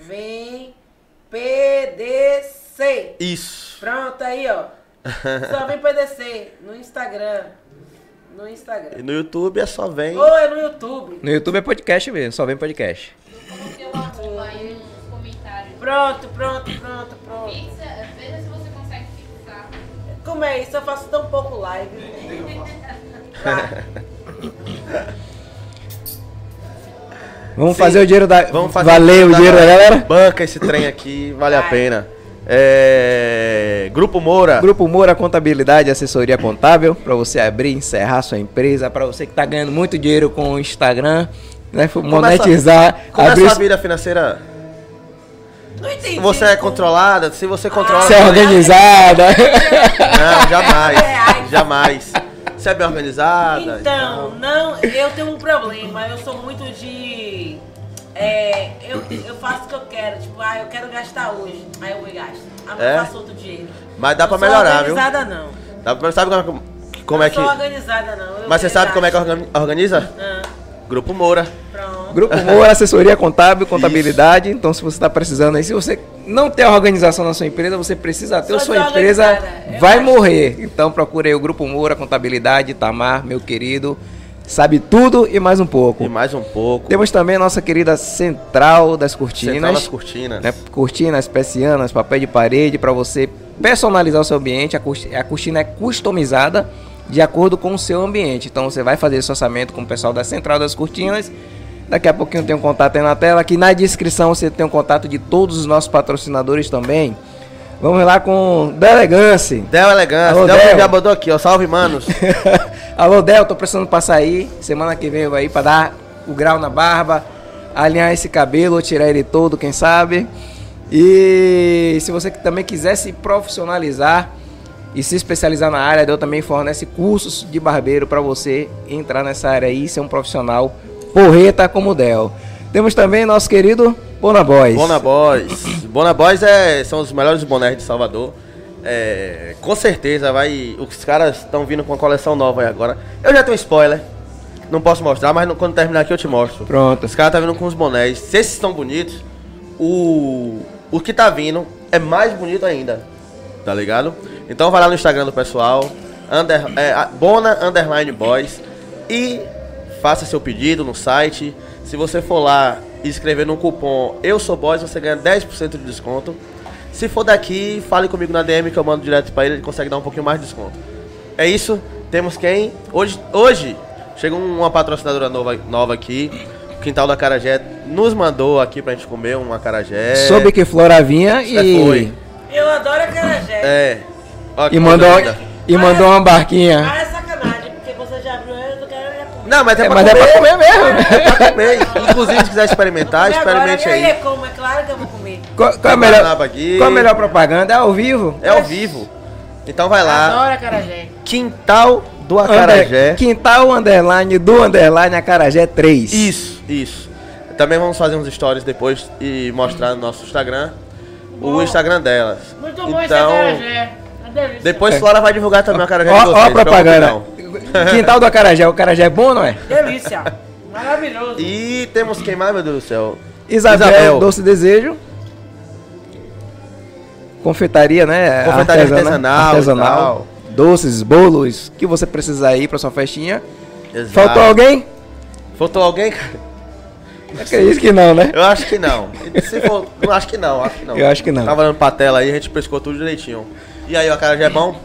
vem PDC. Isso. Pronto aí, ó. Só vem PDC no Instagram. No E Instagram. no YouTube é só vem. Ou é no YouTube. No YouTube é podcast mesmo, só vem podcast. O arroba aí nos comentários. Pronto, pronto, pronto, pronto. Fixa, veja se você consegue fixar. Como é isso? Eu faço tão pouco live. (laughs) Vai. (laughs) Vamos Sim. fazer o dinheiro da. Vamos fazer Valer o dinheiro da galera? Banca esse trem aqui, vale a pena. É... Grupo Moura. Grupo Moura Contabilidade e Assessoria Contábil, para você abrir e encerrar sua empresa, para você que tá ganhando muito dinheiro com o Instagram, né, monetizar, Como é a abrir sua vida financeira? Não entendi. Você é controlada? Se você controla. ser organizada. (laughs) Não, jamais. Reais. Jamais. Você é bem organizada? Então, não, eu tenho um problema. Eu sou muito de. É, eu, eu faço o que eu quero. Tipo, ah, eu quero gastar hoje. Aí eu vou e gasto. Amanhã É? eu faço outro dinheiro. Mas dá pra Não sou melhorar, viu? organizada, não. Dá pra- Sabe como, como não é que. sou organizada, não. Eu Mas você sabe como é que organiza? Ah, Grupo Moura. pronto. Grupo Moura, assessoria contábil, contabilidade. Então, se você está precisando aí, se você não tem a organização na sua empresa, você precisa ter, Sou a sua empresa vai morrer. Então, procure aí o Grupo Moura, contabilidade, Tamar, meu querido. Sabe tudo e mais um pouco. E mais um pouco. Temos também a nossa querida Central das Cortinas. Central das cortinas. né? Cortinas, persianas, papel de parede para você personalizar o seu ambiente. A corti- a cortina é customizada de acordo com o seu ambiente. Então você vai fazer esse orçamento com o pessoal da Central das Cortinas. Daqui a pouquinho tem um contato aí na tela. Aqui na descrição você tem um contato de todos os nossos patrocinadores também. Vamos lá com Delegance. Del Elegância. Alô, Del, Del. já botou aqui, ó. Salve, manos. (laughs) Alô, Del, tô precisando passar aí. Semana que vem eu vou aí pra dar o grau na barba, alinhar esse cabelo, ou tirar ele todo, quem sabe. E se você também quiser se profissionalizar e se especializar na área, Del também fornece cursos de barbeiro para você entrar nessa área aí e ser um profissional porreta como Del. Temos também nosso querido Bona Boys. Bona Boys. Bona Boys é, são os melhores bonés de Salvador. É, com certeza vai. Os caras estão vindo com uma coleção nova aí agora. Eu já tenho spoiler. Não posso mostrar, mas quando terminar aqui eu te mostro. Pronto. Os caras tá vindo com os bonés. Se esses estão bonitos, o, o que tá vindo é mais bonito ainda. Tá ligado? Então vai lá no Instagram do pessoal. Under, é, Bona Underline Boys. E faça seu pedido no site. Se você for lá e escrever no cupom Eu Sou Boys, você ganha 10% de desconto. Se for daqui, fale comigo na DM que eu mando direto pra ele, ele consegue dar um pouquinho mais de desconto. É isso. Temos quem? Hoje, hoje chegou uma patrocinadora nova, nova aqui. O Quintal da Carajé nos mandou aqui pra gente comer um acarajé. Soube que Flora vinha É, e, foi. Eu adoro acarajé. É. Ó, e, mandou, e mandou uma barquinha. Não mas é, É, pra mas é comer. pra comer mesmo. É pra comer. Inclusive, se quiser experimentar, experimente aí. é como, é claro que eu vou comer. Qual, qual é a melhor, qual a melhor propaganda? É ao vivo? É ao vivo. Então vai lá. Adoro acarajé. Quintal do Acarajé. Under- Quintal underline do underline Acarajé 3. Isso, isso. Também vamos fazer uns stories depois e mostrar no nosso Instagram. O Bom. Instagram delas. Muito bom esse então, acarajé. Uma delícia. depois Flora vai divulgar também o acarajé Ó, de ó vocês. a propaganda. (laughs) Quintal do Acarajé. O Acarajé é bom, não é? Delícia. Maravilhoso. E temos quem mais, meu Deus do céu? Isabel, Isabel. Doce Desejo. Confeitaria, né? Confeitaria artesanal artesanal. Doces, bolos, que você precisa aí pra sua festinha. Exato. Faltou alguém? Faltou alguém, cara? Acredito que não, né? Eu acho que não. Se for, não acho que não, acho que não. Eu acho que não. Tava olhando pra tela aí, a gente pescou tudo direitinho. E aí, o acarajé é bom?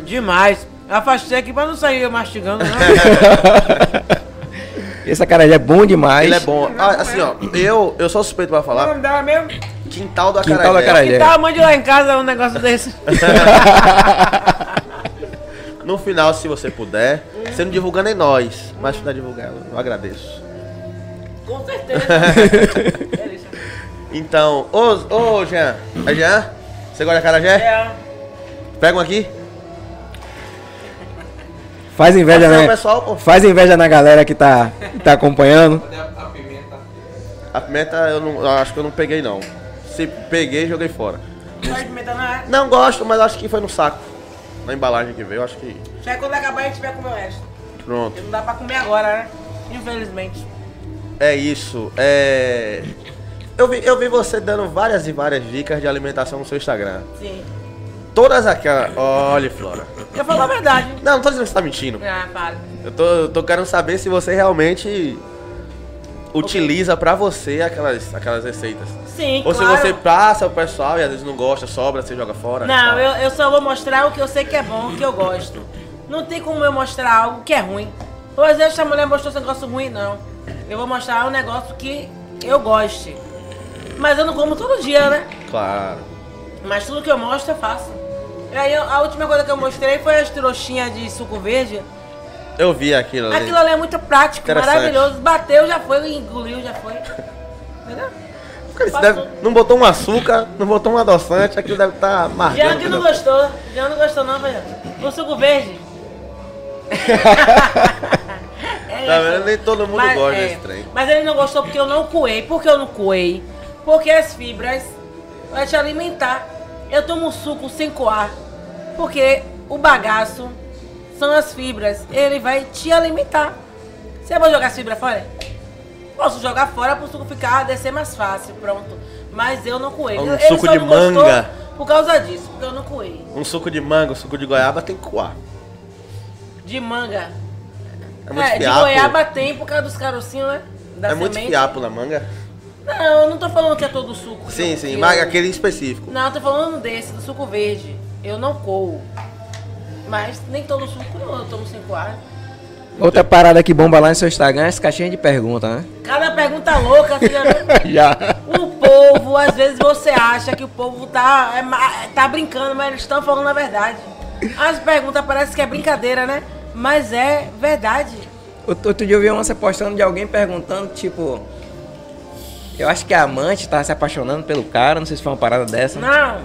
Demais. Afastei aqui pra não sair mastigando, não. (laughs) Esse acarajé é bom demais. Ele é bom. Ah, assim, ó, eu, eu sou suspeito pra falar. nome dela mesmo? Quintal do Quintal acarajé. do acarajé. Que tal a mãe de lá em casa um negócio desse? (laughs) No final, se você puder, você não divulgando em nós, mas se puder divulgar, eu agradeço. Com certeza. (laughs) Então, ô, ô Jean, é Jean? Você gosta de acarajé? É. Pega um aqui. Faz inveja, né? pessoal. Faz inveja na galera que tá, que tá acompanhando. A pimenta eu, não, acho que eu não peguei não. Se peguei, joguei fora. Não pimenta, não é? Não gosto, mas acho que foi no saco. Na embalagem que veio, acho que. Já quando acabar a gente vai comer o resto. Pronto. Não dá pra comer agora, né? Infelizmente. É isso. É. Eu vi, eu vi você dando várias e várias dicas de alimentação no seu Instagram. Sim. Todas aquelas. Olha, Flora. Eu falo a verdade. Não, não tô dizendo que você tá mentindo. Ah, para. Eu tô, eu tô querendo saber se você realmente utiliza pra você aquelas, aquelas receitas. Sim, Ou se claro. você passa o pessoal e às vezes não gosta, sobra, você joga fora. Não, eu, eu só vou mostrar o que eu sei que é bom, o que eu gosto. Não tem como eu mostrar algo que é ruim. Por exemplo, se a mulher mostrou esse negócio ruim, não. Eu vou mostrar um negócio que eu goste. Mas eu não como todo dia, né? Claro. Mas tudo que eu mostro eu faço. E aí eu- a última coisa que eu mostrei foi as trouxinhas de suco verde. Eu vi aquilo ali. Aquilo ali é muito prático, Interessante. maravilhoso. Bateu, já foi, engoliu, já foi. (laughs) Entendeu? Cara, isso Passou. deve- não botou um açúcar, não botou um adoçante, aquilo deve estar tá Jean que não gostou. Jean não gostou não, velho. O suco verde. É (laughs) Tá isso. vendo? Nem todo mundo gosta é, desse trem. Mas ele não gostou porque eu não coei. Por que eu não coei? Porque as fibras vai te alimentar. Eu tomo suco sem coar. Porque o bagaço são as fibras. Ele vai te alimentar. Você vai jogar as fibras fora? Posso jogar fora para o suco ficar, descer mais fácil, pronto. Mas eu não coei. Um Ele suco só de manga. Por causa disso, porque eu não coei. Um suco de manga, um suco de goiaba tem que coar. De manga. É muito de goiaba tem por causa dos carocinhos, né? Da é muito semente. fiapo na manga. Não, eu não tô falando que é todo suco. Sim, sim, que mas eu- aquele específico. Não, eu tô falando desse, do suco verde. Eu não coo. Mas nem todo suco eu tomo sem coar. Outra parada que bomba lá no seu Instagram é as caixinhas de pergunta, né? Cada pergunta louca, você (laughs) já. O povo, às vezes você acha que o povo tá, é tá brincando, mas eles estão falando a verdade. As perguntas parecem que é brincadeira, né? Mas é verdade. Outro outro dia eu vi uma você postando de alguém perguntando, tipo. Eu acho que a amante tava se apaixonando pelo cara, não sei se foi uma parada dessa. Não.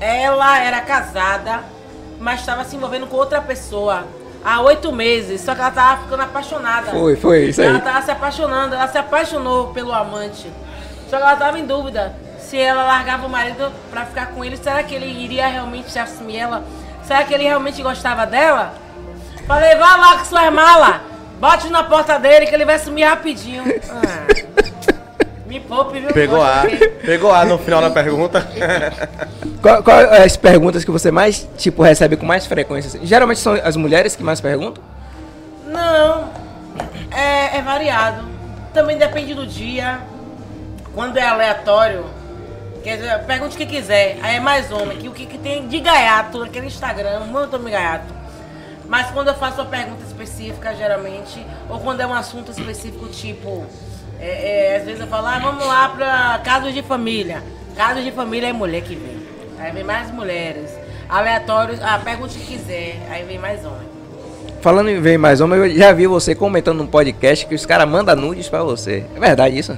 Ela era casada, mas estava se envolvendo com outra pessoa há oito meses. Só que ela tava ficando apaixonada. Foi, foi, isso aí. Ela tava se apaixonando, ela se apaixonou pelo amante. Só que ela tava em dúvida se ela largava o marido pra ficar com ele. Será que ele iria realmente assumir ela? Será que ele realmente gostava dela? Falei, vá lá com sua mala. Bote na porta dele que ele vai sumir rapidinho. (laughs) Ah, me poupe, viu? Pegou A. Pegou A no final da pergunta. (laughs) Qual, qual é as perguntas que você mais, tipo, recebe com mais frequência? assim? Geralmente são as mulheres que mais perguntam? Não, é, é variado. Também depende do dia. Quando é aleatório, quer dizer, pergunte o que quiser. Aí é mais homem, que o que, que tem de gaiato naquele Instagram, muito homem gaiato. Mas quando eu faço uma pergunta específica, geralmente, ou quando é um assunto específico, tipo, é, é, às vezes eu falo, ah, vamos lá pra casos de família. Casos de família é mulher que vem. Aí vem mais mulheres. Aleatórios, ah, pergunte o que quiser. Aí vem mais homem. Falando em ver mais homem, eu já vi você comentando num podcast que os caras mandam nudes pra você. É verdade isso?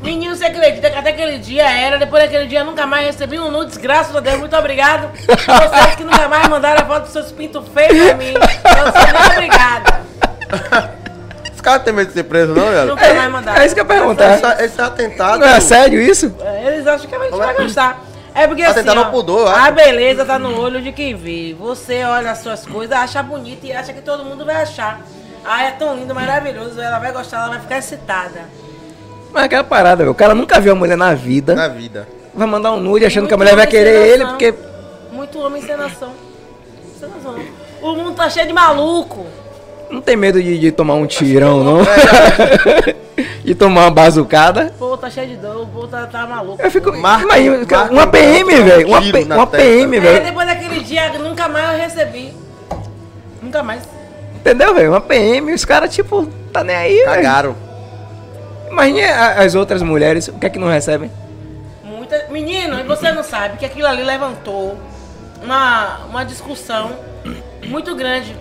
Menino, você acredita que até aquele dia era, depois daquele dia eu nunca mais recebi um nudes, graças a Deus, muito obrigado. Vocês que nunca mais mandaram a foto dos seus pintos feios pra mim. Eu sou muito obrigada. (laughs) Os caras têm medo de ser preso, não, velho? Nunca mais mandaram. É isso que eu ia perguntar. Esse, esse atentado. Não é sério isso? Eles acham que a gente vai gostar. É porque assim, Atentado ó, pudor, a beleza tá no olho de quem vê. Você olha as suas coisas, acha bonito e acha que todo mundo vai achar. Ah, é tão lindo, maravilhoso. Ela vai gostar, ela vai ficar excitada. Mas aquela parada, velho. O cara nunca viu a mulher na vida. Na vida. Vai mandar um nude achando que a mulher vai querer ele porque. Muito homem sem noção. Sem noção. O mundo tá cheio de maluco. Não tem medo de, de tomar um tirão, não. (laughs) e tomar uma bazucada. Pô, tá cheio de dor, o povo tá, tá maluco. Eu fico. Marca- imagina, marca uma um PM, velho. Uma, P- uma. PM, É, velho. depois daquele dia, nunca mais eu recebi. Nunca mais. Entendeu, velho? Uma PM, os caras, tipo, tá nem aí, velho. Cagaram. Imagina as outras mulheres, o que é que não recebem? Muita... Menino, e você não sabe que aquilo ali levantou uma, uma discussão muito grande.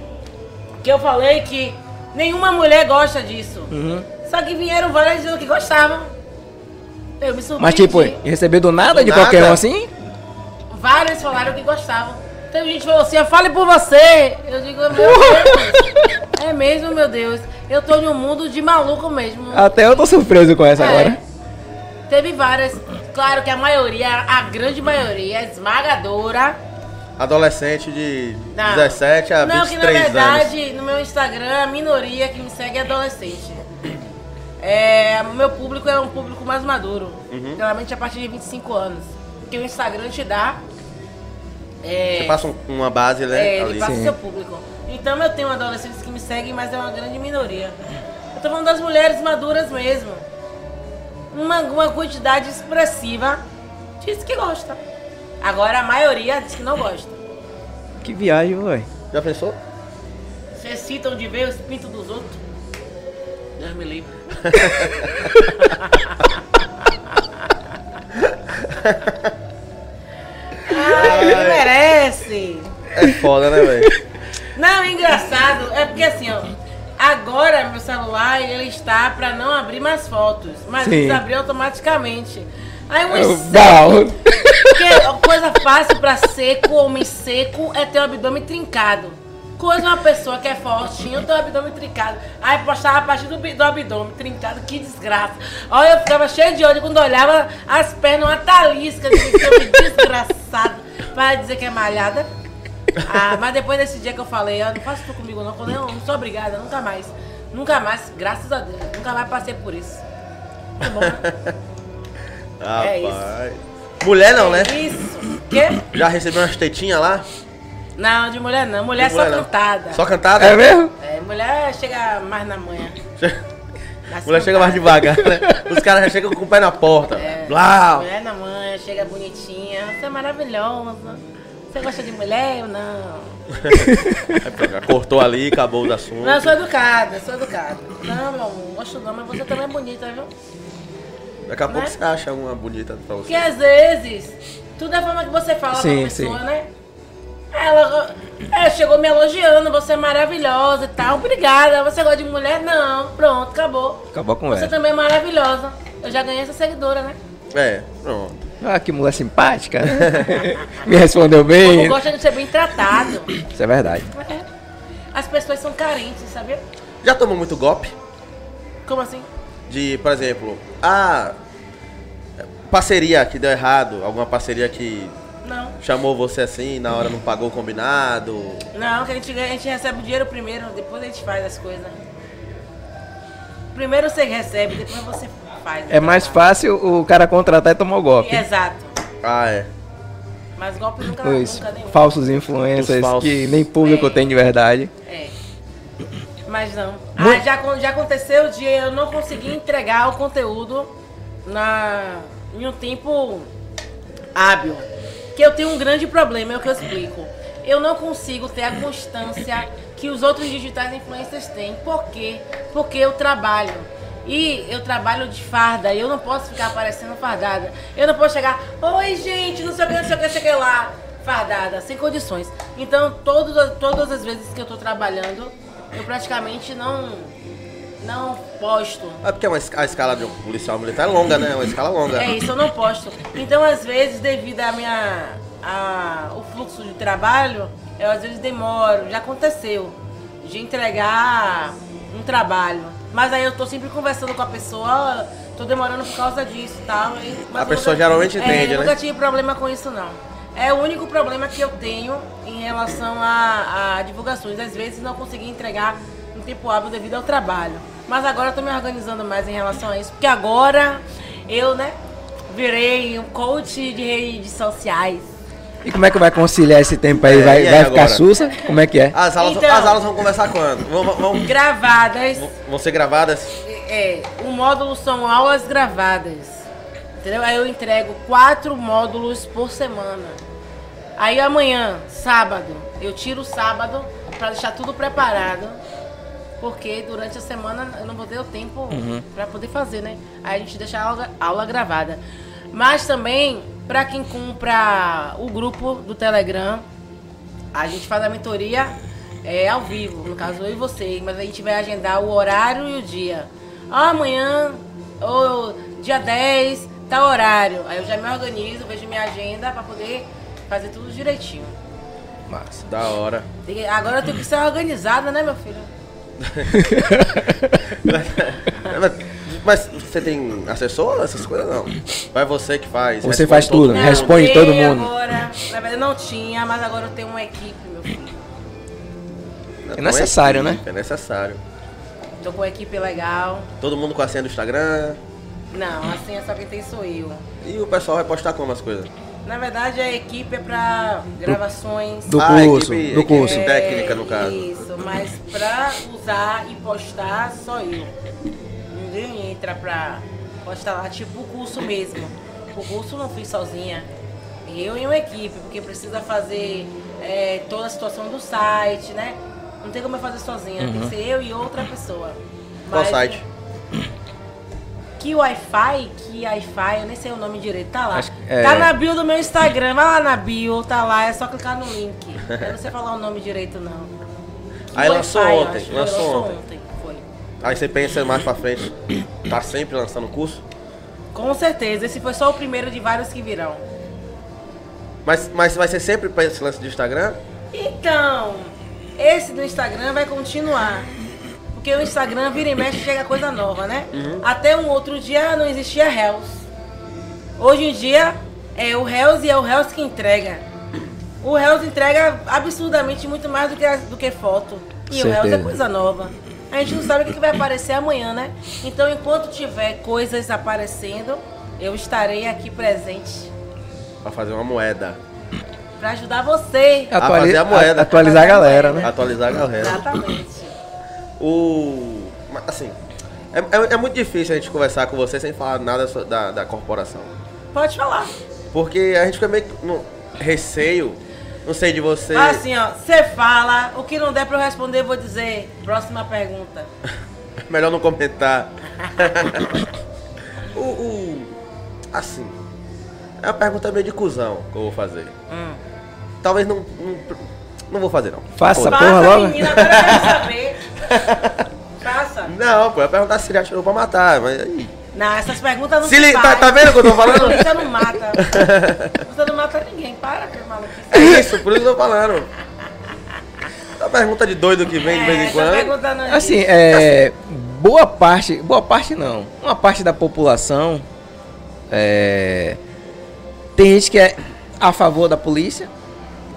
Que eu falei que nenhuma mulher gosta disso. Uhum. Só que vieram várias dizendo que gostavam. Eu me surpreendi. Mas, tipo, receber do nada Do de qualquer nada? um assim? Várias falaram que gostavam. Teve gente que falou assim, fale por você. Eu digo, meu Deus. É mesmo, meu Deus. Eu tô num mundo de maluco mesmo. Até eu tô surpreso com essa É. agora. Teve várias. Claro que a maioria, a grande maioria, esmagadora. Adolescente de Não. 17 a Não, que na 23 anos. verdade, no meu Instagram, a minoria que me segue é adolescente. É, o meu público é um público mais maduro. Uhum. Geralmente a partir de 25 anos. Porque o Instagram te dá. é, Você passa um- uma base, né? É, ali. ele passa Sim. seu público. Então eu tenho adolescentes que me seguem, mas é uma grande minoria. Eu tô falando das mulheres maduras mesmo. Uma, uma quantidade expressiva diz que gosta. Agora a maioria diz que não gosta. Que viagem, velho. Já pensou? Vocês citam de ver os pintos dos outros? Deus me livre. (laughs) Ai, não merece. É foda, né, velho? Não, é engraçado. É porque assim, ó. Agora meu celular ele está pra não abrir mais fotos, mas Sim. eles abriu automaticamente. Aí um Eu- seco, Não. porque coisa fácil pra seco, homem seco, é ter o abdômen trincado. Coisa uma pessoa que é fortinha, tem o abdômen trincado. Aí postava a partir do, do abdômen trincado, que desgraça. Olha, eu ficava cheio de ódio quando olhava as pernas, uma talisca de desgraçado. Para dizer que é malhada. Ah, mas depois desse dia que eu falei, ó, não faça isso comigo não, eu não sou obrigada, nunca mais. Nunca mais, graças a Deus, nunca mais passei por isso. Tá bom, né? (laughs) É isso. Mulher não, né? Isso. Quê? Já recebeu umas tetinhas lá? Não, de mulher não. Mulher De só mulher não. cantada. Só cantada? É mesmo? É, mulher chega mais na manhã. (laughs) nas Mulher chega mais devagar, né? Os caras já chegam com o pé na porta. É. Blau. Mulher na manhã, chega bonitinha. Você é maravilhosa. Você gosta de mulher ou não? (laughs) Cortou ali, acabou o assunto. Não, eu sou educada, sou educada. Não, meu amor, gosto não, mas você também é bonita, viu? Daqui a pouco né? você acha uma bonita pra você. Porque às vezes, tudo é a forma que você fala Sim, pra pessoa, sim. né? Ela é, chegou me elogiando, você é maravilhosa e tal. Obrigada. Você gosta de mulher? Não. Pronto, acabou. Acabou a Você conversa. também é maravilhosa. Eu já ganhei essa seguidora, né? É, pronto. Ah, que mulher simpática. (laughs) Me respondeu bem. povo gosta de ser bem tratado. Isso é verdade. É. As pessoas são carentes, sabia? Já tomou muito golpe? Como assim? De, por exemplo, ah, parceria que deu errado, alguma parceria que Não. chamou você assim, na hora não pagou o combinado. Não, que a gente, a gente recebe o dinheiro primeiro, depois a gente faz as coisas. Primeiro você recebe, depois você faz. É mais fácil o cara contratar e tomar o golpe. Exato. Ah, é. Mas golpe nunca, Os nunca nenhum. falsos influencers falsos. que nem público É. tem de verdade. É. Mas não. Ah, já, já aconteceu de eu não conseguir entregar o conteúdo na, em um tempo hábil. Que eu tenho um grande problema, é o que eu explico. Eu não consigo ter a constância que os outros digitais influencers têm. Por quê? Porque eu trabalho. E eu trabalho de farda, eu não posso ficar aparecendo fardada. Eu não posso chegar, oi gente, não sei o que, não sei o que, não sei o que lá, fardada, sem condições. Então, todas, todas as vezes que eu tô trabalhando, eu praticamente não, não posto. É porque é uma a escala de um policial militar é longa, né? É uma escala longa. É isso, eu não posto. Então, às vezes, devido à minha. A, o fluxo de trabalho, eu às vezes demoro. Já aconteceu de entregar um trabalho. Mas aí eu tô sempre conversando com a pessoa, "Ó, tô demorando por causa disso e tal. mas A eu pessoa nunca- geralmente é, entende, eu né? nunca tive problema com isso, não. É o único problema que eu tenho em relação a, a divulgações. Às vezes não consegui entregar um tempo hábil devido ao trabalho. Mas agora eu tô me organizando mais em relação a isso. Porque agora eu, né, virei um coach de redes sociais. E como é que vai conciliar esse tempo aí? É, Vai, aí vai ficar sussa? Como é que é? As aulas, Então- as aulas vão começar quando? Vão, vão- vão- Gravadas. vão ser gravadas? É, o módulo são aulas gravadas. Entendeu? Aí eu entrego quatro módulos por semana. Aí amanhã, sábado, eu tiro o sábado pra deixar tudo preparado. Porque durante a semana eu não vou ter o tempo pra poder fazer, né? Aí a gente deixa a aula, aula gravada. Mas também, pra quem compra o grupo do Telegram, a gente faz a mentoria é, ao vivo, no caso eu e você, mas a gente vai agendar o horário e o dia. Ah, amanhã, ou dia 10, tá horário. Aí eu já me organizo, vejo minha agenda pra poder fazer tudo direitinho. Massa. Da hora. Agora eu tenho que ser organizada, né, meu filho? (laughs) Mas, você tem assessor, essas coisas não? Vai você que faz. Você faz tudo, né? Responde eu todo mundo. Agora, na verdade não tinha, mas agora eu tenho uma equipe, meu filho. É necessário, né? É necessário. Tô com uma equipe legal. Todo mundo com a senha do Instagram. Não, assim é só quem tem sou eu. E o pessoal vai postar como as coisas? Na verdade, a equipe é pra gravações. Do Ah, curso, equipe- do curso. É, técnica, no caso. Isso, mas pra usar e postar, só eu. Ninguém entra pra postar lá, tipo o curso mesmo. O curso eu não fiz sozinha. Eu e uma equipe, porque precisa fazer é, toda a situação do site, né? Não tem como eu fazer sozinha, tem que ser eu e outra pessoa. Qual Mas- site? (clears throat) Que Wi-Fi, que Wi-Fi, eu nem sei o nome direito, tá lá. Que- é. Tá na bio do meu Instagram, vai lá na bio, tá lá, é só clicar no link. Eu não sei falar o nome direito, não. Que Aí lançou ontem, foi, lançou ontem. foi. Aí você pensa mais pra frente. Tá sempre lançando curso? Com certeza, esse foi só o primeiro de vários que virão. Mas, mas vai ser sempre pra esse lance de Instagram? Então, esse do Instagram vai continuar. Porque o Instagram vira e mexe chega coisa nova, né? Até um outro dia não existia Reels. Hoje em dia é o Reels e é o Reels que entrega. O Reels entrega absurdamente muito mais do que, do que foto. E o Reels é Certeza. coisa nova. A gente não sabe o que vai aparecer amanhã, né? Então, enquanto tiver coisas aparecendo, eu estarei aqui presente Pra fazer uma moeda. pra ajudar você. Atuali- fazer a moeda. Atualizar a galera, né? Atualizar a galera. Exatamente. O. mas, Assim. É, é- é muito difícil a gente conversar com você sem falar nada so- da, da corporação. Pode falar. Porque a gente fica meio que no receio. Não sei de você. Assim, ó, você fala, o que não der pra eu responder, eu vou dizer. Próxima pergunta. (laughs) Melhor não comentar. (laughs) o, o- Assim. É uma pergunta meio de cuzão que eu vou fazer. Hum. Talvez não. Não, não vou fazer, não. Faça, Foda. Porra, Faça, logo. menina, agora eu quero saber. (laughs) Faça. Não, pô, eu ia perguntar se ele atirou pra matar, mas aí. Não, essas perguntas não Se li- tá, tá vendo o que eu tô falando? (laughs) Polícia não mata. Você não mata ninguém. Para, que maluquice. É isso, por isso que eu tô falando. A pergunta de doido que vem de vez em essa quando. pergunta não Assim, é. Boa parte. Boa parte não. Uma parte da população. É. Tem gente que é a favor da polícia.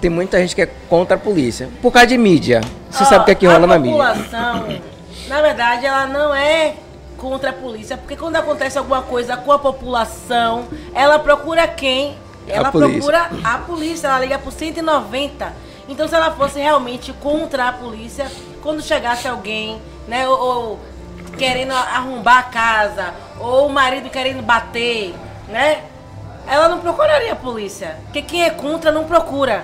Tem muita gente que é contra a polícia. Por causa de mídia. Você Ó, sabe o que é que rola na A mídia. população, na verdade, ela não é contra a polícia, porque quando acontece alguma coisa com a população, ela procura quem? Ela polícia. procura a polícia, ela liga por 190. Então, se ela fosse realmente contra a polícia, quando chegasse alguém, né, ou, ou querendo arrombar a casa, ou o marido querendo bater, né, ela não procuraria a polícia. Porque quem é contra não procura.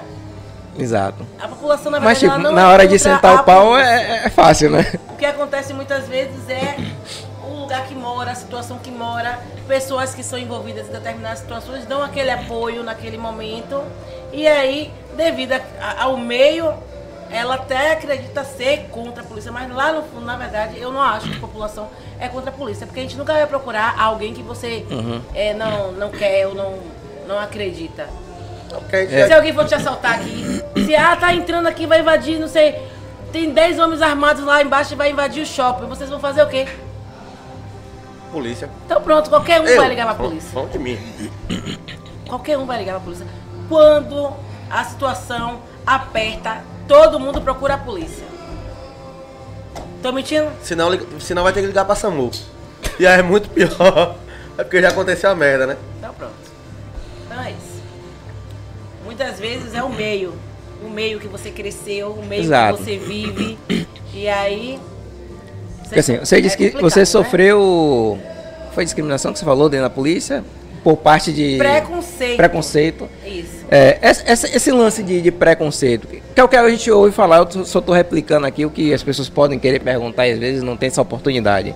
Exato. A população, na Mas, verdade, tipo, ela não na é hora de sentar o pau é, é fácil, né? O que acontece muitas vezes é o lugar que mora, a situação que mora, pessoas que são envolvidas em determinadas situações dão aquele apoio naquele momento. E aí, devido a- ao meio, ela até acredita ser contra a polícia, mas lá no fundo, na verdade, eu não acho que a população é contra a polícia, porque a gente nunca vai procurar alguém que você eh, não, não quer ou não, não acredita. É. Se alguém for te assaltar aqui, se ah, tá entrando aqui, vai invadir, não sei, tem 10 homens armados lá embaixo e vai invadir o shopping, vocês vão fazer o quê? Polícia. Então pronto, qualquer um Eu, vai ligar pra polícia. Falando de mim. Qualquer um vai ligar pra polícia. Quando a situação aperta, todo mundo procura a polícia. Tô mentindo? Senão, senão vai ter que ligar pra SAMU. E aí é muito pior. (laughs) É porque já aconteceu a merda, né? Então pronto. Então é isso. Muitas vezes é o meio. O meio que você cresceu, o meio Exato. que você vive. E aí. Porque assim, você disse que é você né? sofreu. Foi discriminação que você falou dentro da polícia? Por parte de. Preconceito. Preconceito. Isso. É, essa- esse lance de, de preconceito, que é o que a gente ouve falar, eu só estou replicando aqui o que as pessoas podem querer perguntar e às vezes não tem essa oportunidade.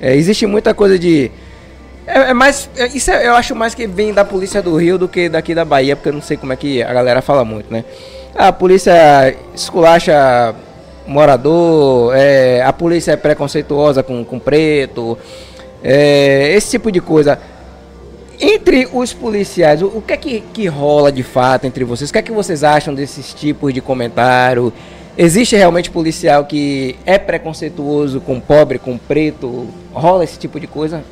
É, existe muita coisa de. É, é mais. é, isso é- eu acho mais que vem da polícia do Rio do que daqui da Bahia, porque eu não sei como é que a galera fala muito, né? A polícia esculacha morador, é, a polícia é preconceituosa com, com preto, é, esse tipo de coisa. Entre os policiais, o, o que é que, que rola de fato entre vocês? O que é que vocês acham desses tipos de comentário? Existe realmente policial que é preconceituoso com pobre, com preto? Rola esse tipo de coisa?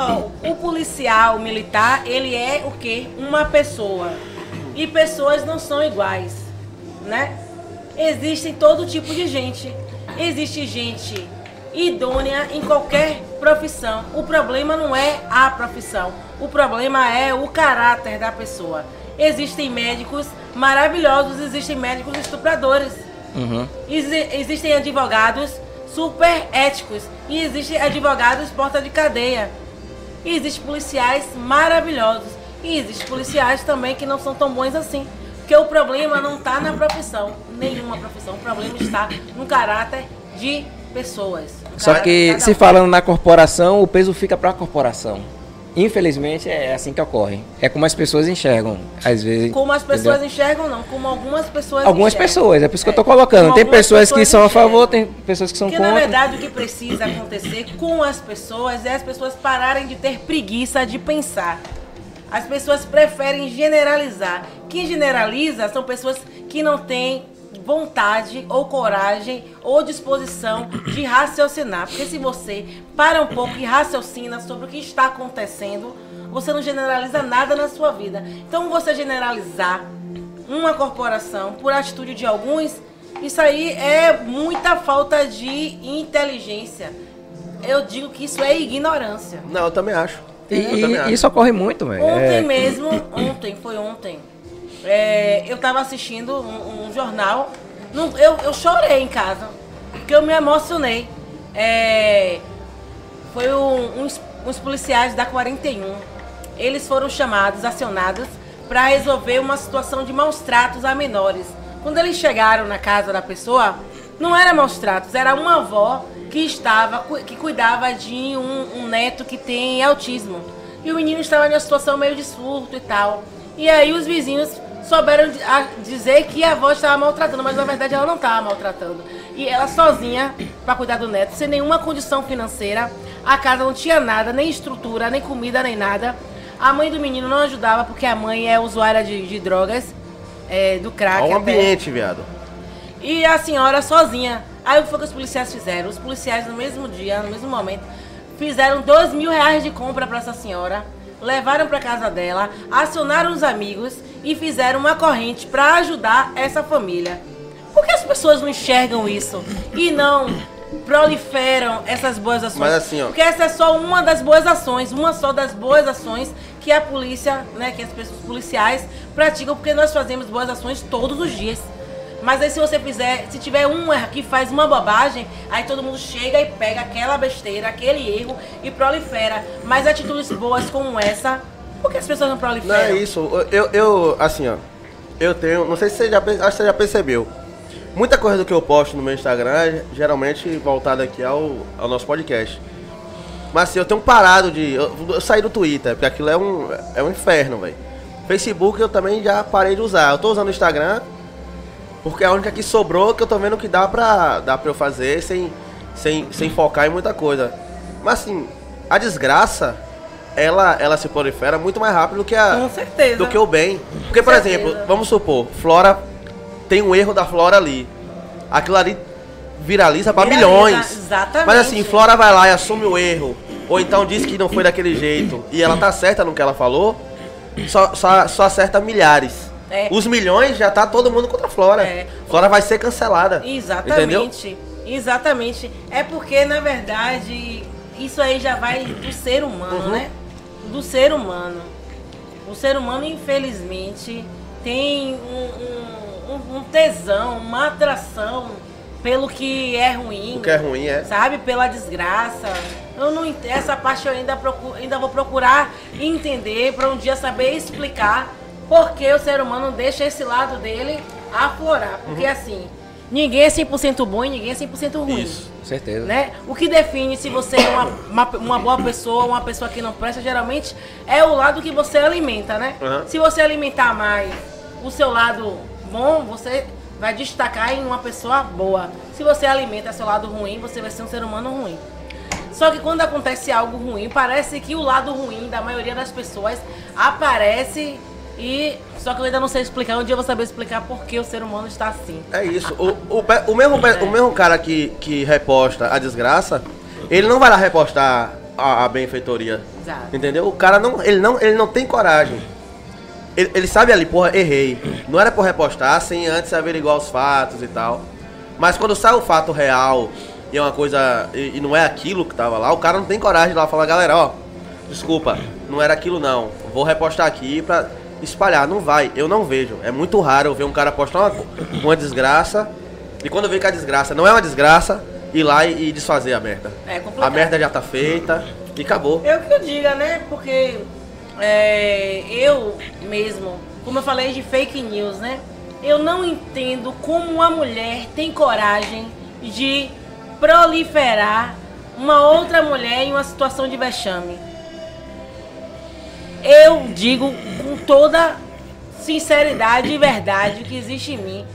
Ó, o policial o militar, ele é o quê? Uma pessoa. E pessoas não são iguais, né? Existem todo tipo de gente. Existe gente idônea em qualquer profissão. O problema não é a profissão. O problema é o caráter da pessoa. Existem médicos maravilhosos, existem médicos estupradores. Exi- existem advogados super éticos e existem advogados porta de cadeia. E existem policiais maravilhosos. E existem policiais também que não são tão bons assim. Porque o problema não está na profissão, nenhuma profissão. O problema está no caráter de pessoas. Só que se um. falando na corporação, o peso fica para a corporação. Infelizmente é assim que ocorre. É como as pessoas enxergam, às vezes. Como as pessoas entendeu? enxergam, não. Como algumas pessoas Algumas enxergam. pessoas, é por isso que eu tô É, colocando. como Tem algumas pessoas que são a favor, tem pessoas que são Porque na contra. verdade o que precisa acontecer com as pessoas é as pessoas pararem de ter preguiça de pensar. As pessoas preferem generalizar. Quem generaliza são pessoas que não têm vontade ou coragem ou disposição de raciocinar. Porque se você para um pouco e raciocina sobre o que está acontecendo, você não generaliza nada na sua vida. Então você generalizar uma corporação, por atitude de alguns, isso aí é muita falta de inteligência. Eu digo que isso é ignorância. Não, eu também acho. E, Eu também e acho. isso ocorre muito, velho. Ontem É, mesmo, ontem, foi ontem. É, eu tava assistindo um, um jornal. não- eu, eu chorei em casa. Porque eu me emocionei. É, foi um- uns, uns policiais da 41. Eles foram chamados, acionados, para resolver uma situação de maus tratos a menores. Quando eles chegaram na casa da pessoa, não era maus tratos, era uma avó que estava, que cuidava de um, um neto que tem autismo. E o menino estava em uma situação meio de surto e tal. E aí os vizinhos souberam dizer que a avó estava maltratando, mas na verdade ela não estava maltratando. E ela sozinha, para cuidar do neto, sem nenhuma condição financeira, a casa não tinha nada, nem estrutura, nem comida, nem nada. A mãe do menino não ajudava porque a mãe é usuária de, de drogas, é, do crack. Olha o ambiente, viado. E a senhora sozinha. Aí o que foi que os policiais fizeram? Os policiais no mesmo dia, no mesmo momento, fizeram dois mil reais de compra para essa senhora, levaram para casa dela, acionaram os amigos e fizeram uma corrente para ajudar essa família. Por que as pessoas não enxergam isso e não proliferam essas boas ações? Mas assim, ó. Porque essa é só uma das boas ações, uma só das boas ações que a polícia, né, que as pessoas policiais praticam, porque nós fazemos boas ações todos os dias. Mas aí se você fizer, se tiver um que faz uma bobagem, aí todo mundo chega e pega aquela besteira, aquele erro e prolifera. Mas atitudes boas como essa, por que as pessoas não Não proliferam? é isso. Eu, eu, assim, ó. Eu tenho. Não sei se você já, acho que você já percebeu. Muita coisa do que eu posto no meu Instagram é geralmente voltada aqui ao, ao nosso podcast. Mas assim, eu tenho parado de. Eu, eu saí do Twitter, porque aquilo é um, é um inferno, velho. Facebook eu também já parei de usar. Eu tô usando o Instagram porque é a única que sobrou que eu tô vendo que dá pra, dá pra eu fazer sem, sem, sem focar em muita coisa. Mas assim, a desgraça, ela, ela se prolifera muito mais rápido do que a Com certeza. do que o bem. Porque, por certeza. exemplo, vamos supor, Flora tem um erro da Flora ali. Aquilo ali viraliza Viraliza, milhões. exatamente. Mas assim, Flora vai lá e assume o erro. Ou então diz que não foi daquele jeito. E ela tá certa no que ela falou. Só, só, só acerta milhares. É. Os milhões já tá todo mundo contra a Flora. É. Flora vai ser cancelada. Entendeu? Exatamente. Exatamente. É porque, na verdade, isso aí já vai do ser humano, Uhum. né? Do ser humano. O ser humano, infelizmente, tem um, um- um- tesão, uma atração pelo que é ruim. O que é ruim é. Sabe? Pela desgraça. Eu não essa parte eu ainda, procu- ainda vou procurar entender para um dia saber explicar por que o ser humano deixa esse lado dele aflorar. Porque Uhum. assim, ninguém é 100% bom e ninguém é 100% ruim. Isso. Certeza. Né? O que define se você é uma, uma, uma boa pessoa ou uma pessoa que não presta, geralmente é o lado que você alimenta, né? Uhum. Se você alimentar mais o seu lado bom, você vai destacar em uma pessoa boa. Se você alimenta seu lado ruim, você vai ser um ser humano ruim. Só que quando acontece algo ruim, parece que o lado ruim da maioria das pessoas aparece e. Só que eu ainda não sei explicar. Um dia eu vou saber explicar por que o ser humano está assim. É isso. O, o, o mesmo, pe- o mesmo cara que, que reposta a desgraça, ele não vai lá repostar a, a benfeitoria. Exato. Entendeu? O cara não. Ele não, ele não tem coragem. Ele, ele sabe ali, porra, errei. Não era por repostar sem antes averiguar os fatos e tal. Mas quando sai o fato real e é uma coisa. E, e não é aquilo que tava lá, o cara não tem coragem de lá falar, galera, ó, desculpa, não era aquilo não. Vou repostar aqui pra espalhar. Não vai, eu não vejo. É muito raro eu ver um cara postar uma, uma desgraça. E quando eu vejo que a desgraça não é uma desgraça, ir lá e, e desfazer a merda. É complicado. A merda já tá feita e acabou. Eu que eu diga, né? Porque é, eu mesmo, como eu falei de fake news, né? Eu não entendo como uma mulher tem coragem de proliferar uma outra mulher em uma situação de vexame. Eu digo com toda sinceridade e verdade que existe em mim.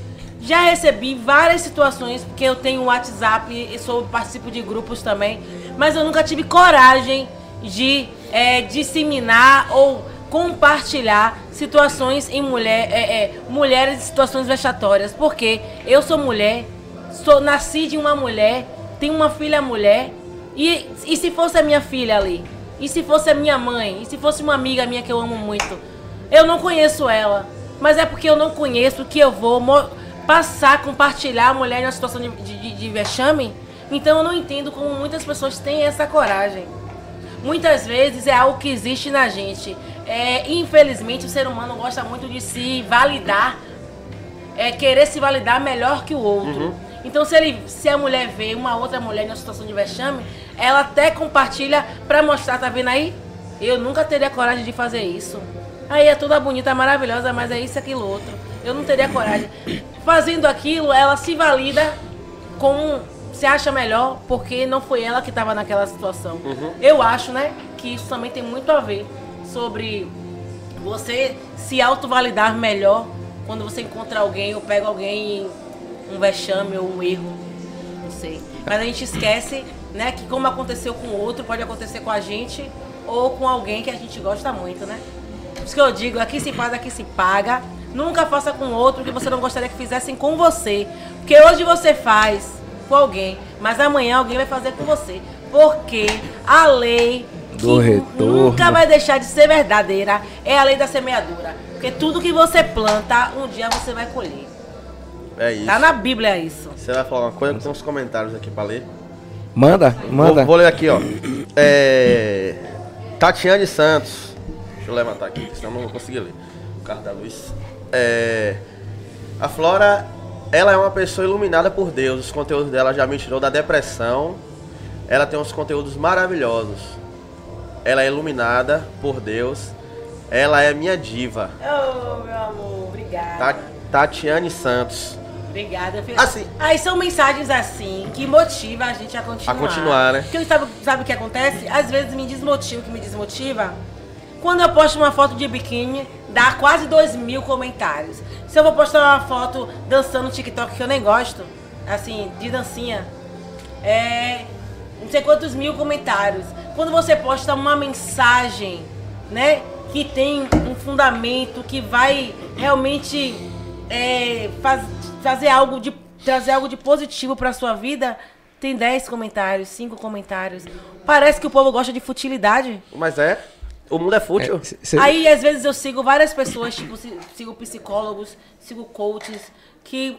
Já recebi várias situações, porque eu tenho WhatsApp e sou, participo de grupos também, mas eu nunca tive coragem de é, disseminar ou compartilhar situações em mulher, é, é, mulheres em situações vexatórias. Porque eu sou mulher, sou, nasci de uma mulher, tenho uma filha mulher, e, e se fosse a minha filha ali? E se fosse a minha mãe? E se fosse uma amiga minha que eu amo muito? Eu não conheço ela. Mas é porque eu não conheço que eu vou passar, compartilhar a mulher uma situação de, de, de- vexame. Então eu não entendo como muitas pessoas têm essa coragem. Muitas vezes é algo que existe na gente. É, infelizmente o ser humano gosta muito de se validar, é querer se validar melhor que o outro. Então se ele, se a mulher vê uma outra mulher em uma situação de vexame, ela até compartilha pra mostrar, tá vendo aí? Eu nunca teria coragem de fazer isso. Aí é toda bonita, maravilhosa, mas é isso, aquilo, outro. Eu não teria coragem. Fazendo aquilo, ela se valida com se acha melhor porque não foi ela que estava naquela situação. Eu acho, né, que isso também tem muito a ver sobre você se autovalidar melhor quando você encontra alguém ou pega alguém um vexame ou um erro. Não sei. Mas a gente esquece, né, que como aconteceu com o outro, pode acontecer com a gente ou com alguém que a gente gosta muito, né? Por isso que eu digo, aqui se faz, aqui se paga. Nunca faça com outro que você não gostaria que fizessem com você. Porque hoje você faz com alguém, mas amanhã alguém vai fazer com você. Porque a lei que Do retorno. nunca vai deixar de ser verdadeira é a lei da semeadura. Porque tudo que você planta, um dia você vai colher. É isso. Tá na Bíblia isso. Você vai falar uma coisa? Tem uns comentários aqui pra ler. Manda, manda. Vou, vou ler aqui, ó. É, Tatiane Santos. Deixa eu levantar aqui, senão eu não vou conseguir ler. O carro da luz. É, a Flora, ela é uma pessoa iluminada por Deus. Os conteúdos dela já me tirou da depressão. Ela tem uns conteúdos maravilhosos. Ela é iluminada por Deus. Ela é minha diva. Oh, meu amor, obrigada. Ta- Tatiane Santos. Obrigada. Assim- Aí são mensagens assim que motivam a gente a continuar. A continuar, né? Porque sabe, sabe o que acontece? Às vezes me desmotiva, o que me desmotiva? Quando eu posto uma foto de biquíni, dá quase dois mil comentários. Se eu vou postar uma foto dançando no TikTok que eu nem gosto, assim, de dancinha, é. não sei quantos mil comentários. Quando você posta uma mensagem, né, que tem um fundamento, que vai realmente é, faz- fazer algo de trazer algo de positivo pra sua vida, tem 10 comentários, 5 comentários. Parece que o povo gosta de futilidade. Mas é. O mundo é fútil. É, cê- Aí, às vezes, eu sigo várias pessoas, tipo, si- sigo psicólogos, sigo coaches, que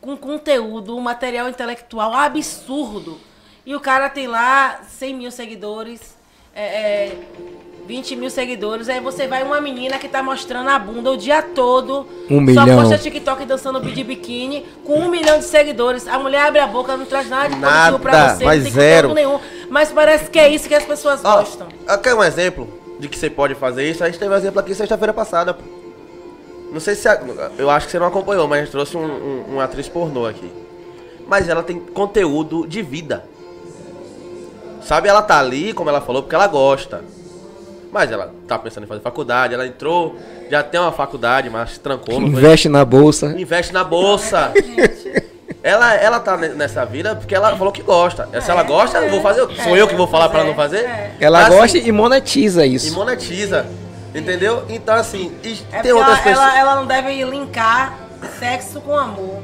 com conteúdo, um material intelectual absurdo. E o cara tem lá 100 mil seguidores, é, é, 20 mil seguidores. Aí você vai uma menina que tá mostrando a bunda o dia todo. Um Só milhão. posta TikTok dançando de biquíni com um milhão de seguidores. A mulher abre a boca, não traz nada de Nada, pra você, mas não tem zero. nenhum. Mas parece que é isso que as pessoas Ó, gostam. eu quero um exemplo de que você pode fazer isso. A gente teve um exemplo aqui sexta-feira passada. Não sei se. a- eu acho que você não acompanhou, mas a gente trouxe um, um- uma atriz pornô aqui. Mas ela tem conteúdo de vida. Sabe, ela tá ali, como ela falou, porque ela gosta. Mas ela tá pensando em fazer faculdade, ela entrou, já tem uma faculdade, mas trancou. não foi? Investe na bolsa. Investe na bolsa. (laughs) Ela, ela tá ne- nessa vida porque ela falou que gosta. Se ela gosta, eu vou fazer. Sou eu que vou falar pra ela não fazer? Ela Assim, gosta e monetiza e isso. monetiza. Entendeu? Então, assim, e É tem outras ela, pessoas. ela, ela não deve linkar sexo com amor.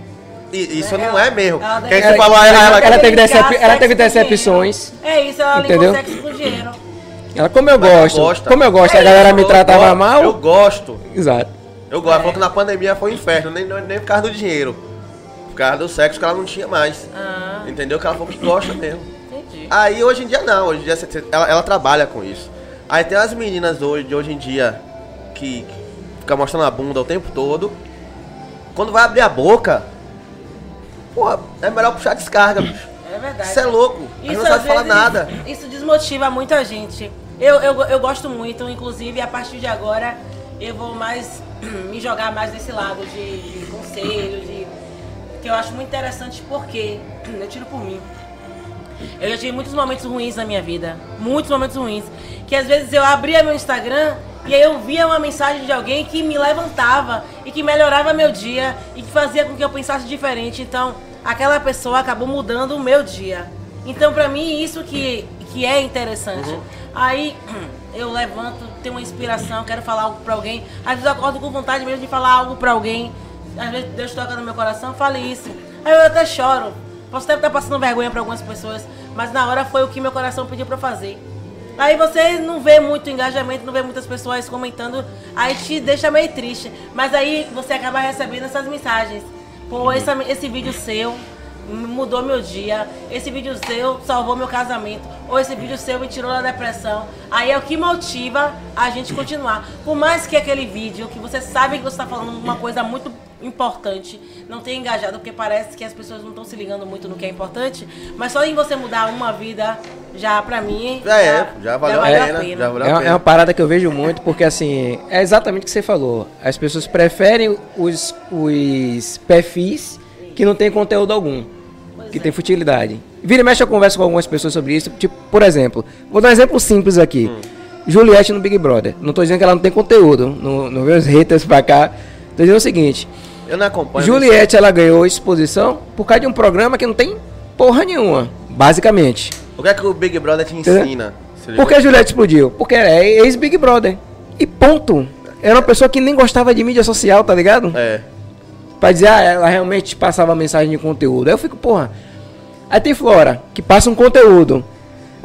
Isso ela- não é mesmo. ela aí você falou, ela, ela, ela teve decep- ela teve decepções. É isso, ela Entendeu? ligou sexo com dinheiro. Ela, como eu ela gosto, gosta. como eu gosto, a É galera isso, me eu tratava mal. Eu gosto. Exato. Eu gosto. Ela É. falou que na pandemia foi um inferno, nem, nem por causa do dinheiro. Por causa do sexo que ela não tinha mais. Ah, Entendeu? Que ela falou que gosta mesmo. entendi. Aí hoje em dia não, hoje em dia ela, ela trabalha com isso. Aí tem as meninas hoje, de hoje em dia que, que fica mostrando a bunda o tempo todo. Quando vai abrir a boca, porra, é melhor puxar a descarga, bicho. É verdade. Você é louco, gente não sabe falar nada. Isso desmotiva muita gente. Eu, eu, eu gosto muito, inclusive, a partir de agora eu vou mais (clears throat) me jogar mais nesse lado de, de conselho, de. Que eu acho muito interessante porque (clears throat) eu tiro por mim. Eu já tive muitos momentos ruins na minha vida. Muitos momentos ruins. Que às vezes eu abria meu Instagram e aí eu via uma mensagem de alguém que me levantava e que melhorava meu dia e que fazia com que eu pensasse diferente. Então, aquela pessoa acabou mudando o meu dia. Então, pra mim, isso que, que é interessante. Aí (clears throat) eu levanto, tenho uma inspiração, quero falar algo pra alguém. Às vezes eu acordo com vontade mesmo de falar algo pra alguém. Às vezes Deus toca no meu coração, fale isso. Aí eu até choro. Posso até estar passando vergonha pra algumas pessoas, mas na hora foi o que meu coração pediu eu fazer. Aí você não vê muito engajamento, não vê muitas pessoas comentando, aí te deixa meio triste. Mas aí você acaba recebendo essas mensagens. Pô, esse, esse vídeo seu mudou meu dia, esse vídeo seu salvou meu casamento, ou esse vídeo seu me tirou da depressão. Aí é o que motiva a gente continuar. Por mais que aquele vídeo, que você sabe que você está falando uma coisa muito importante, não tenha engajado, porque parece que as pessoas não estão se ligando muito no que é importante, mas só em você mudar uma vida, já pra mim. Já é, já valeu a pena, já valeu É, a uma- é pena. uma parada que eu vejo muito, porque assim, é exatamente o que você falou. As pessoas preferem os, os perfis que não tem conteúdo algum, que tem futilidade. Vira e mexe, eu converso com algumas pessoas sobre isso. Tipo, por exemplo, vou dar um exemplo simples aqui. Juliette no Big Brother. Não tô dizendo que ela não tem conteúdo, não, não vê os haters pra cá. Tô dizendo o seguinte: Eu não acompanho. Juliette, ela ganhou exposição por causa de um programa que não tem porra nenhuma, basicamente. O que é que o Big Brother te ensina? Por que a Juliette explodiu? Porque é ex-Big Brother. E ponto. Era uma pessoa que nem gostava de mídia social, tá ligado? É. Pra dizer, ah, ela realmente passava mensagem de conteúdo. Aí eu fico, porra. Aí tem Flora, que passa um conteúdo.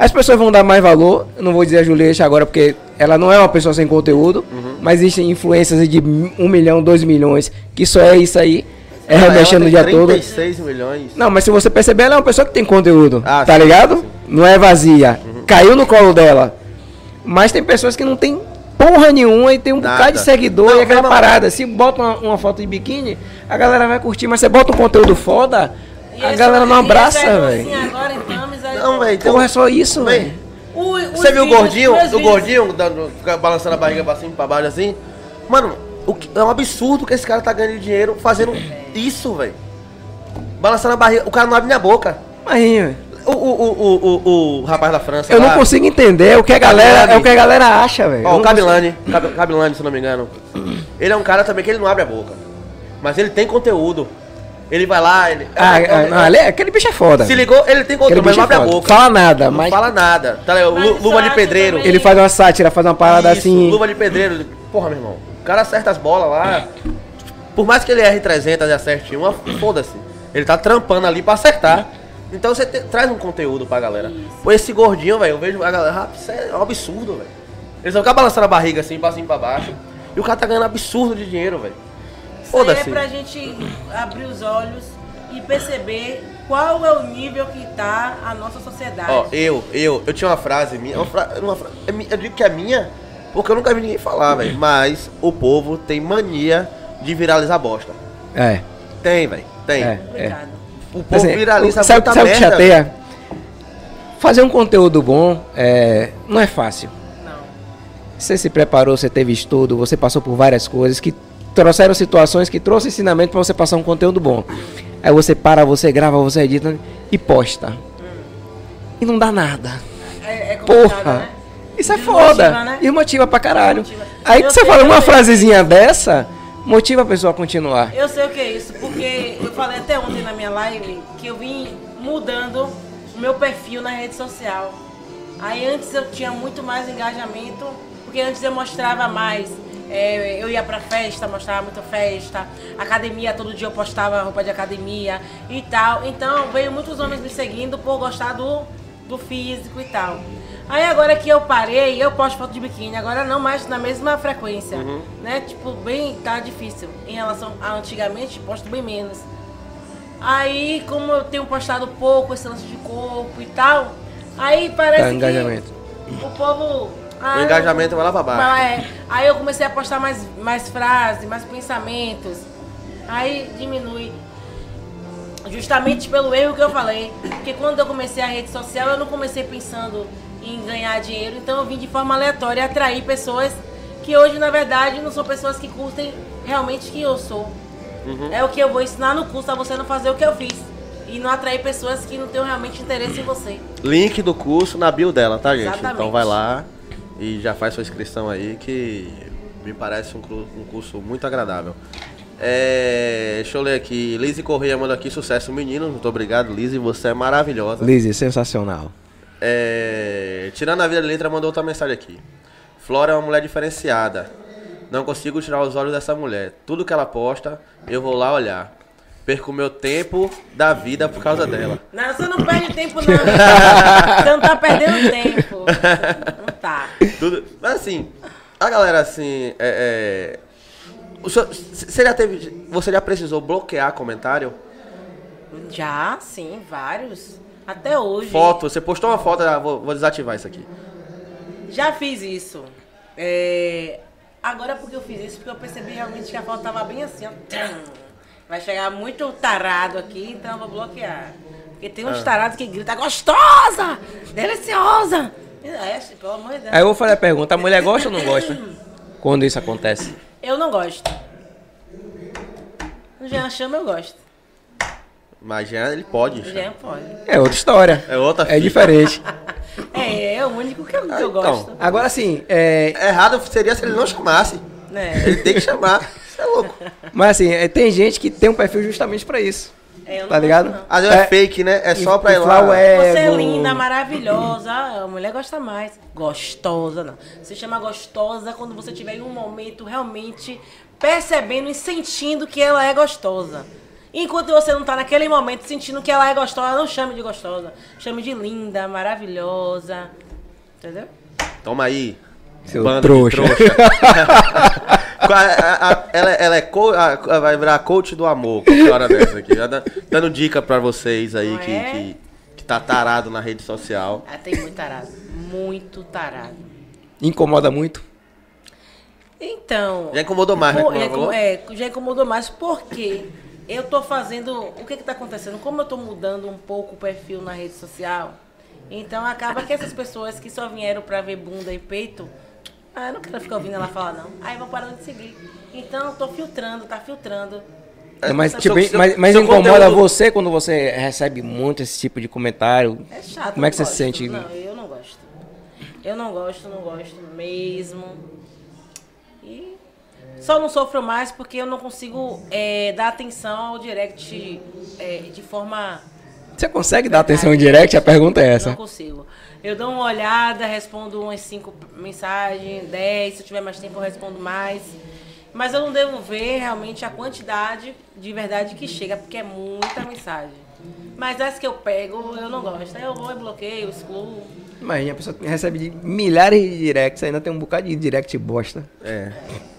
As pessoas vão dar mais valor. Eu não vou dizer a Juliette agora, porque ela não é uma pessoa sem conteúdo. Uhum. Mas existem influências de um milhão, dois milhões, que só é isso aí. É Ah, remexendo o dia todo. 36 milhões. Não, mas se você perceber, ela é uma pessoa que tem conteúdo. Ah, tá sim, ligado? sim. Não é vazia. Caiu no colo dela. Mas tem pessoas que não tem porra nenhuma e tem um Nada. bocado de seguidor Não, e aquela não, não. parada. Se bota uma, uma foto de biquíni, a galera vai curtir. Mas você bota um conteúdo foda, E a galera não abraça, é velho. docinho agora, então. Não, velho. tem Porra, é só isso, velho. Você viu o gordinho? O gordinho dando, fica balançando a barriga pra cima, pra baixo assim? Mano, o que- é um absurdo que esse cara tá ganhando dinheiro fazendo isso, velho. Balançando a barriga. O cara não abre minha boca. Mas, velho, O, o, o, o, o, o rapaz da França. eu lá, não consigo entender o que a galera, é o que a galera acha, velho. Ó, o Cabilani, Cab- Cabilani, se não me engano. Ele é um cara também que ele não abre a boca. Mas ele tem conteúdo. Ele vai lá, ele. Ah, é- ah, não, ali- aquele bicho é foda. Se ligou, ele tem conteúdo, mas não é abre a boca. Fala nada, não mas fala nada. Tá isso Luva de pedreiro. também- ele faz uma sátira, faz uma parada Isso, assim. Luva de pedreiro. Porra, meu irmão. O cara acerta as bolas lá. Por mais que ele erre 300 e acerte uma, foda-se. Ele tá trampando ali pra acertar. Então você te- traz um conteúdo pra galera. Pô, esse gordinho, velho, eu vejo a galera. "Ah, Isso é um absurdo, velho. Eles vão ficar balançando a barriga assim, pra cima e pra baixo. E o cara tá ganhando absurdo de dinheiro, velho. Isso aí Foda-se. é pra gente abrir os olhos e perceber qual é o nível que tá a nossa sociedade. Ó, eu, eu, eu tinha uma frase minha. Uma fra- uma fra- é eu digo que é minha, porque eu nunca vi ninguém falar, velho. Mas o povo tem mania de viralizar bosta. É, Tem, velho. Tem. é, é. Complicado. O povo Assim, viraliza o- sabe, muita sabe o que merda. chateia? Fazer um conteúdo bom é, não é fácil. Não. Você se preparou, você teve estudo, você passou por várias coisas que trouxeram situações que trouxeram ensinamento para você passar um conteúdo bom. Aí você para, você grava, você edita e posta. E não dá nada. É, é Porra! né? Isso é Desmotiva, foda. né? E motiva pra caralho. Desmotiva. Aí Eu que você fala uma sei. frasezinha dessa, motiva a pessoa a continuar. Eu sei o que é isso, porque eu falei até ontem na minha live que eu vim mudando o meu perfil na rede social. Aí antes eu tinha muito mais engajamento, porque antes eu mostrava mais. É, eu ia pra festa, mostrava muita festa, academia, todo dia eu postava roupa de academia e tal. Então veio muitos homens me seguindo por gostar do, do físico e tal. Aí agora que eu parei, eu posto foto de biquíni, agora não mais na mesma frequência, né? Tipo, bem, tá difícil. Em relação a antigamente, posto bem menos. Aí, como eu tenho postado pouco esse lance de corpo e tal, aí parece Tá, que o povo... ah, O engajamento vai lá pra baixo. É, aí eu comecei a postar mais, mais frases, mais pensamentos. Aí diminui. Justamente pelo erro que eu falei. Porque quando eu comecei a rede social, eu não comecei pensando em ganhar dinheiro. Então eu vim de forma aleatória atrair pessoas que hoje, na verdade, não são pessoas que curtem realmente quem eu sou. É o que eu vou ensinar no curso a você não fazer o que eu fiz. E não atrair pessoas que não tenham realmente interesse em você. Link do curso na bio dela, tá, gente? Exatamente. Então vai lá e já faz sua inscrição aí, que me parece um, um curso muito agradável. É, deixa eu ler aqui. Lizzie Correia manda aqui sucesso, menino. Muito obrigado, Lizzie. Você é maravilhosa. Lizzie, sensacional. É, tirando a vida de letra, mandou outra mensagem aqui. Flora é uma mulher diferenciada. Não consigo tirar os olhos dessa mulher. Tudo que ela posta, eu vou lá olhar. Perco meu tempo da vida por causa dela. Não, você não perde tempo, não. (laughs) você não tá perdendo tempo. Não tá. Tudo. Mas assim, a galera assim. É, é, senhor- você, já teve, você já precisou bloquear comentário? Já, sim, vários. Até hoje. Foto, você postou uma foto, ah, vou, vou desativar isso aqui. Já fiz isso. É, Agora porque eu fiz isso, porque eu percebi realmente que a foto tava bem assim, ó. Vai chegar muito tarado aqui, então eu vou bloquear. Porque tem Ah. uns tarados que gritam gostosa! Deliciosa! É, pelo amor de Deus. Aí eu vou fazer a pergunta, a mulher gosta ou não gosta? Quando isso acontece? Eu não gosto. O Jean chama, eu gosto. Mas já ele pode. O já. Jean pode. É outra história. É outra É diferente. (laughs) É, é o único que eu, que eu então. gosto. Agora sim, é, Errado seria se ele não chamasse. Né? (laughs) Ele tem que chamar. Você é louco. mas assim, é, tem gente que tem um perfil justamente pra isso. É, eu não Tá ligado? não. Às vezes é, fake, né? É só pra ir lá. o ego. Você é linda, maravilhosa. Ah, A mulher gosta mais. Gostosa, não. Você chama gostosa quando você tiver em um momento realmente percebendo e sentindo que ela é gostosa. Enquanto você não tá naquele momento sentindo que ela é gostosa, não chame de gostosa. Chame de linda, maravilhosa. Entendeu? Toma aí. Seu bando de trouxa. (laughs) Qual é- a- a- ela, ela é co- a- vai virar coach do amor qualquer hora dessa aqui. Dá- Dando dica pra vocês aí que, é? que, que tá tarado na rede social. Ah, tem muito tarado. Muito tarado. Incomoda muito. Então. Já incomodou mais, né? Pô, como já, é, já incomodou mais porque eu tô fazendo. O que que tá acontecendo? Como eu tô mudando um pouco o perfil na rede social, então acaba que essas pessoas que só vieram pra ver bunda e peito, ah, eu não quero ficar ouvindo ela falar, não. Aí vão parando de seguir. Então eu tô filtrando, tá filtrando. É, mas seu- tipo, seu- mas, mas seu incomoda conteúdo- você quando você recebe muito esse tipo de comentário? É chato. Como é que eu você se sente? Não, eu não gosto. Eu não gosto, não gosto mesmo. E só não sofro mais porque eu não consigo é, dar atenção ao direct é, de forma. Você consegue dar atenção em direct? A pergunta é Não essa. consigo. Eu dou uma olhada, respondo umas cinco mensagens, dez. Se eu tiver mais tempo, eu respondo mais. Mas eu não devo ver realmente a quantidade de verdade que chega, porque é muita mensagem. Mas as que eu pego, eu não gosto. Aí eu vou e bloqueio, excluo. Imagina, a pessoa recebe milhares de directs, ainda tem um bocado de direct bosta. É.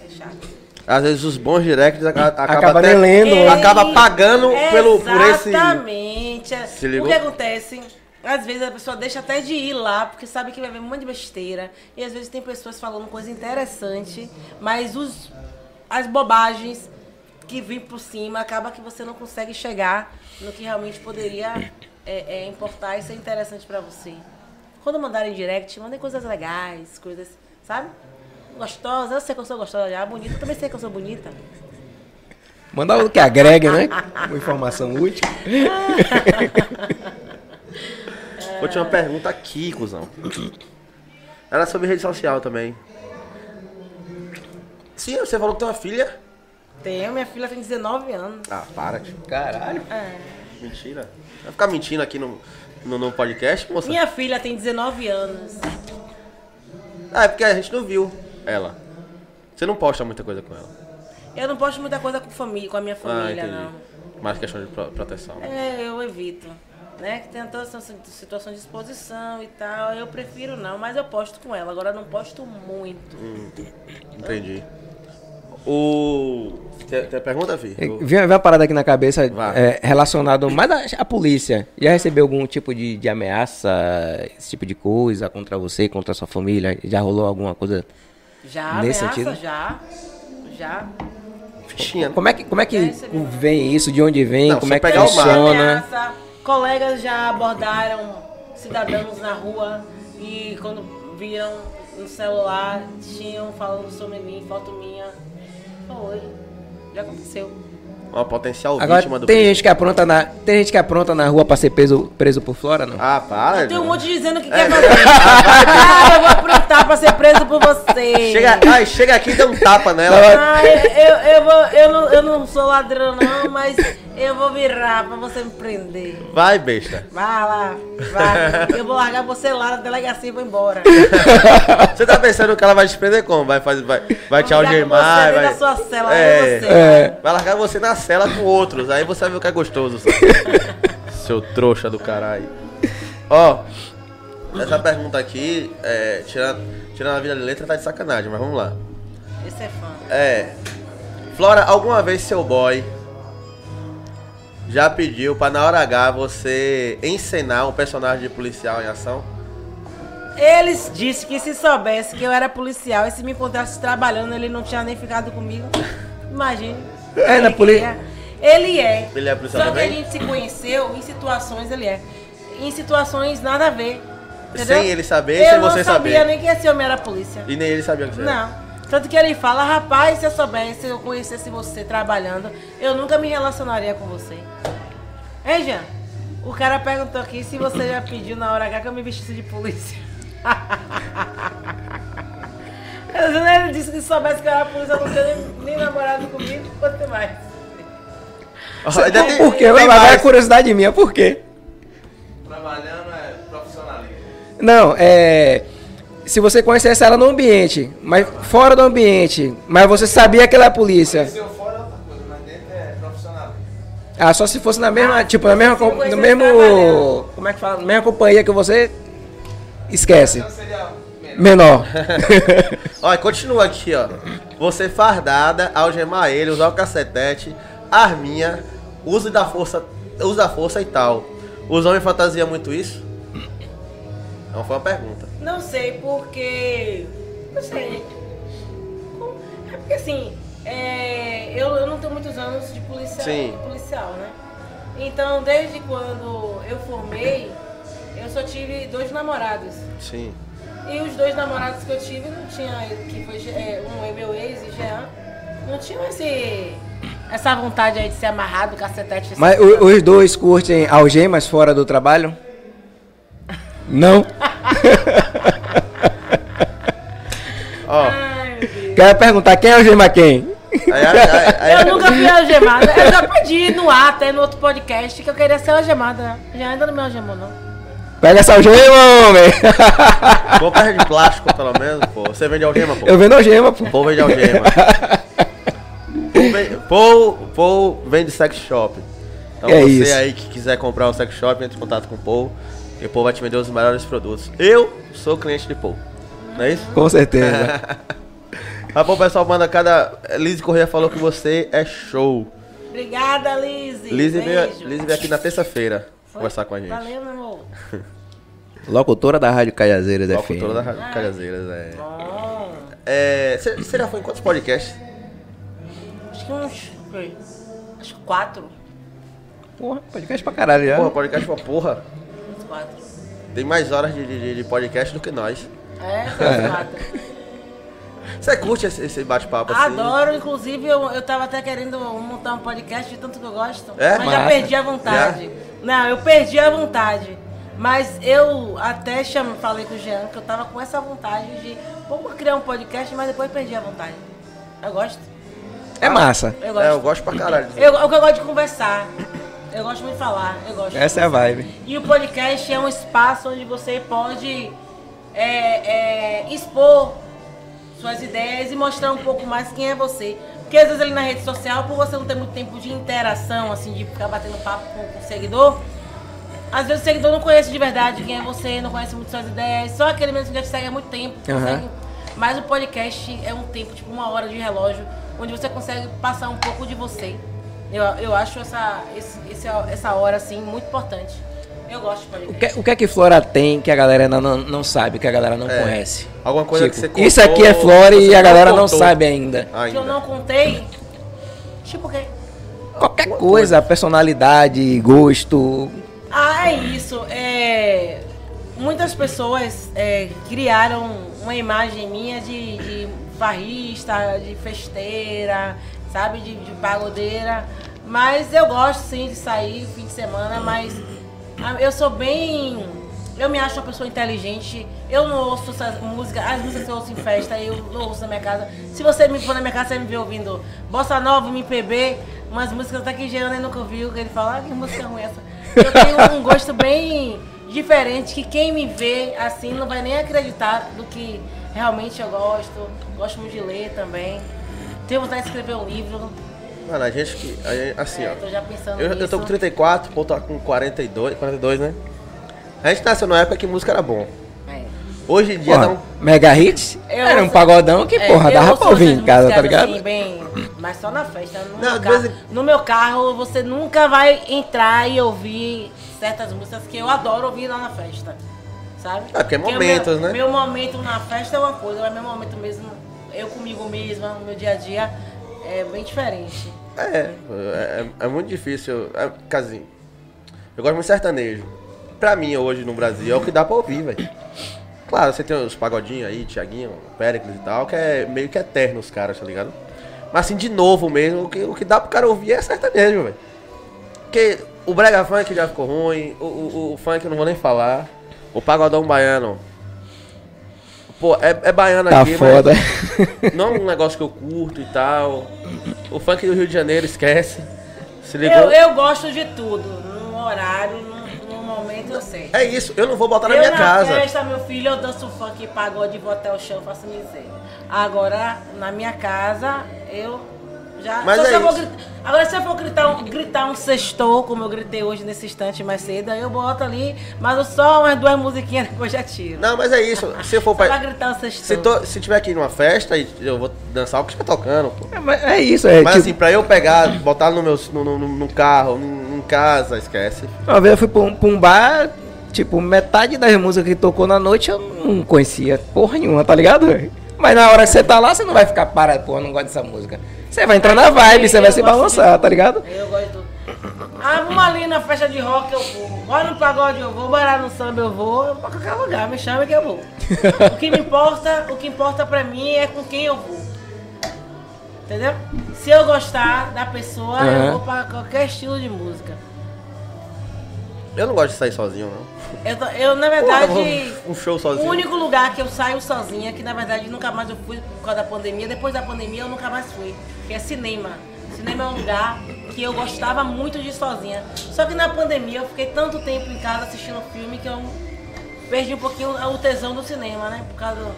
É chato. Às vezes os bons directs aca- acaba, Acaba até- nem lendo. Acaba pagando pelo, por esse. Exatamente. Se O ligou? que acontece? Às vezes a pessoa deixa até de ir lá, porque sabe que vai ver um monte de besteira. E às vezes tem pessoas falando coisa interessante, mas os, as bobagens que vêm por cima acaba que você não consegue chegar no que realmente poderia é, é, importar e ser interessante pra você. Quando mandarem direct, mandem coisas legais, coisas, sabe? Gostosa, eu sei que eu sou gostosa já, bonita, também sei que eu sou bonita. Manda algo que agregue, né? Uma informação útil. (laughs) Última pergunta aqui, cuzão. Era sobre rede social também. Sim, você falou que tem uma filha. Tenho, minha filha tem 19 anos. Ah, para, tio. Caralho. É. Mentira. Vai ficar mentindo aqui no, no, no podcast, moça? Minha filha tem 19 anos. Ah, é porque a gente não viu ela. Você não posta muita coisa com ela. Eu não posto muita coisa com família, com a minha ah, família, entendi. não. Mais questão de pro- proteção. É, eu evito. Né? Que tem toda essa situação de exposição e tal. Eu prefiro não, mas eu posto com ela. Agora eu não posto muito. Entendi. O. Tem, tem pergunta, Vi? É, Vem, vem uma parada aqui na cabeça é, relacionado mais à, à polícia. Já recebeu algum tipo de, de ameaça, esse tipo de coisa contra você, contra a sua família? Já rolou alguma coisa? Já, Nesse ameaça, sentido? já. Já. Fichinha. Como é que, como é que vem isso? De onde vem? Não, como é que funciona? Ameaça. Colegas já abordaram cidadãos na rua e quando viram no celular, tinham falando sobre mim, foto minha. Foi. Já aconteceu. Uma potencial Agora, vítima do tem crime. gente que apronta na, tem gente que apronta na rua pra ser preso, preso por fora, não? Ah, para. Tem um monte dizendo que quer fazer. (laughs) Ah, eu vou aprontar pra ser preso por você. Chega ai, chega aqui e dá um tapa nela. Ah, eu, eu, vou, eu, não, eu não sou ladrão não, mas eu vou virar pra você me prender. Vai, besta. Vai lá, vai. Eu vou largar você lá na delegacia e vou embora. (laughs) Você tá pensando que ela vai te prender como? Vai, fazer, vai, vai te Vou largar algemar, você dentro vai... da sua cela, É. é. você. É. Vai largar você na cela com outros, aí você vai ver o que é gostoso. (laughs) Seu, trouxa do caralho. Ó, essa pergunta aqui, é, tirando, tirando a vida de letra, tá de sacanagem, mas vamos lá. Esse é fã. É. Flora, alguma vez seu boy já pediu pra na hora H você encenar um personagem de policial em ação? Eles disseram que se soubesse que eu era policial e se me encontrasse trabalhando, ele não tinha nem ficado comigo. Imagine. É, na Ele poli- queria- Ele é. Ele é policial Só que a também? gente se conheceu em situações, ele é. Em situações nada a ver. Entendeu? Sem ele saber, eu sem não você sabia saber. nem que esse homem era polícia. E nem ele sabia que você era. Não. Tanto que ele fala, rapaz, se eu soubesse, se eu conhecesse você trabalhando, eu nunca me relacionaria com você. Hein, Jean? O cara perguntou aqui se você já pediu na hora H que eu me vestisse de polícia. (laughs) Ele disse que se soubesse que eu era polícia, não tinha nem, nem namorado comigo, quanto mais. Ainda tem- Por quê? tem Vai vai mais. a curiosidade minha, por quê? Trabalhando é profissionalismo. Não, é. Se você conhecesse ela no ambiente, mas fora do ambiente, mas você sabia que ela é polícia. eu fora é outra coisa, mas dentro é profissionalismo. Ah, só se fosse na mesma, Ah, tipo, na mesma, no mesmo, como é que fala, na mesma companhia que você esquece. Seria Menor. (laughs) Olha, continua aqui, ó. Você fardada, algemar ele, usar o cacetete, arminha, uso da força, uso da força e tal. Os homens fantasiam muito isso? Não foi uma pergunta. Não sei, porque. Não sei. É porque assim, é, eu, eu não tenho muitos anos de policial, Sim. policial, né? Então, desde quando eu formei, eu só tive dois namorados. Sim. E os dois namorados que eu tive não tinha, que foi é, um é meu ex e Jean, não tinham esse, essa vontade aí de ser amarrado, cacetete. Mas o- os dois curtem algemas fora do trabalho? Não? (laughs) Ó, Ai, meu Deus. Quero perguntar quem algema quem? aí, aí, aí- Eu nunca fui algemada. Eu já pedi no ar, até no outro podcast, que eu queria ser algemada. Já ainda não me algemou, não. Pega essa algema, homem! (laughs) Compra de plástico, pelo menos, pô. Você vende algema, pô. Eu vendo algema, pô. Paul vende algema. (laughs) Paul, Paul vende sex shop. Então É você isso. aí que quiser comprar um sex shop, entre em contato com o Paul. E o Paul vai te vender os melhores produtos. Eu sou cliente de Paul. Não é isso? Com certeza. (laughs) Rapaz, o pessoal manda cada. Liz Corrêa falou que você é show. Obrigada. Liz veio. Liz veio aqui na terça-feira Foi? conversar com a gente. Valeu, meu amor. (laughs) Locutora da Rádio Caiazeiras Locutora da FM. Rádio Calhazeiras, é. Bom, é você, você já foi em quantos podcasts? acho que uns. Acho que quatro. Porra, podcast pra caralho já. Porra, podcast pra porra. Uns quatro. Tem mais horas de, de, de podcast do que nós. É, uns quatro. Você curte esse, esse bate-papo assim? Adoro, inclusive eu, eu tava até querendo montar um podcast de tanto que eu gosto. É? Mas já Massa. perdi a vontade. Não, eu perdi a vontade. Mas eu até chamo, falei com o Jean que eu tava com essa vontade de vamos criar um podcast, mas depois perdi a vontade. Eu gosto. É massa. Eu gosto. É, eu gosto pra caralho. Eu, eu, eu gosto de conversar. Eu gosto muito de falar. Eu gosto. de Essa é a vibe. E o podcast é um espaço onde você pode é, é, expor suas ideias e mostrar um pouco mais quem é você. Porque às vezes ali na rede social, por você não ter muito tempo de interação, assim, de ficar batendo papo com, com o seguidor, às vezes o seguidor não conhece de verdade quem é você, não conhece muito suas ideias, só aquele mesmo que já te segue há muito tempo. Consegue- Mas o podcast é um tempo, tipo uma hora de relógio, onde você consegue passar um pouco de você. Eu, eu acho essa, esse, esse- essa hora, assim, muito importante. Eu gosto de O podcast. que, o que é que Flora tem que a galera ainda não, não sabe, que a galera não É. conhece? Alguma coisa que Tipo, você Isso aqui é contou, Flora e a galera não contou sabe ainda. Que Ainda. eu não contei, tipo o quê? Qualquer coisa, personalidade, gosto. Ah, é isso. É, muitas pessoas é, criaram uma imagem minha de, de farrista, de festeira, sabe? De, de pagodeira. Mas eu gosto sim de sair fim de semana, mas ah, eu sou bem Eu me acho uma pessoa inteligente. Eu não ouço essas músicas, as músicas que eu ouço em festa, eu não ouço na minha casa. Se você me for na minha casa, você me vê ouvindo Bossa Nova, MPB, umas músicas até que Jeane nunca ouviu, que ele fala, ah, que música ruim essa. Eu tenho um gosto bem diferente, que quem me vê assim não vai nem acreditar do que realmente eu gosto. Gosto muito de ler também. Tenho vontade de escrever um livro. Mano, a gente que. assim, É, ó. já pensando Eu, eu tô nisso. com 34, pô, tô com 42, 42, né? A gente nasceu numa época que música era bom. É. Hoje em dia dá Porra, um. Mega Hits Eu era um ouço- pagodão que, É, porra, eu dava pra ouvir em casa, tá músicas, ligado? assim, bem, mas só na festa. No, Não, carro, vez em- no meu carro, você nunca vai entrar e ouvir certas músicas que eu adoro ouvir lá na festa. Sabe? Ah, porque é momentos, meu, né? Meu momento na festa é uma coisa, mas meu momento mesmo, eu comigo mesma, no meu dia a dia, é bem diferente. É, é, é muito difícil. É, casinho. Eu gosto muito de sertanejo. Pra mim, hoje no Brasil, é o que dá pra ouvir, velho. Claro, você tem os pagodinhos aí, Tiaguinho, Péricles e tal, que é meio que eterno os caras, tá ligado? Mas assim, de novo mesmo, o que, o que dá pro cara ouvir é sertanejo, velho. Porque o brega funk já ficou ruim, o, o, o funk eu não vou nem falar. O pagodão baiano. Pô, é, é baiano Tá aqui, foda. mas (laughs) não é um negócio que eu curto e tal. O funk do Rio de Janeiro, esquece. Se ligou? Eu, eu gosto de tudo, no horário, momento eu sei. É isso, eu não vou botar na eu minha na casa. festa, meu filho, eu danço funk, pagode, vou até o chão, faço miséria. Agora, na minha casa, eu já... Mas Só é se eu gritar- Agora, se eu for gritar um, gritar um sextou, como eu gritei hoje nesse instante mais cedo, aí eu boto ali, mas eu só umas duas musiquinhas (laughs) depois já tiro. Não, mas é isso. (laughs) Se eu for pra gritar um Se, sextou. to, se tiver aqui numa festa, eu vou dançar o que estiver tocando, pô. É, mas é isso, é Mas tipo, assim, pra eu pegar, botar no meu no, no, no carro, casa, esquece. uma vez eu fui pra um, pra um bar, tipo, metade das músicas que tocou na noite eu não conhecia porra nenhuma, tá ligado? Mas na hora que você tá lá, você não vai ficar parado, porra, não gosto dessa música. Você vai entrar na vibe, você vai se balançar, de- tá ligado? Eu gosto do... Ah, vamos ali na festa de rock, eu vou. Bora no pagode, eu vou. Bora no samba, eu vou. Eu vou pra qualquer lugar, me chama que eu vou. (laughs) o que me importa, o que importa pra mim é com quem eu vou. Entendeu? Se eu gostar da pessoa, Aham. eu vou pra qualquer estilo de música. Eu não gosto de sair sozinho, não. Eu, tô- eu na verdade... um show O sozinho. único lugar que eu saio sozinha, que na verdade nunca mais eu fui por causa da pandemia, depois da pandemia eu nunca mais fui, que é cinema. Cinema é um lugar que eu gostava muito de ir sozinha. Só que na pandemia eu fiquei tanto tempo em casa assistindo filme que eu perdi um pouquinho o tesão do cinema, né? Por causa do...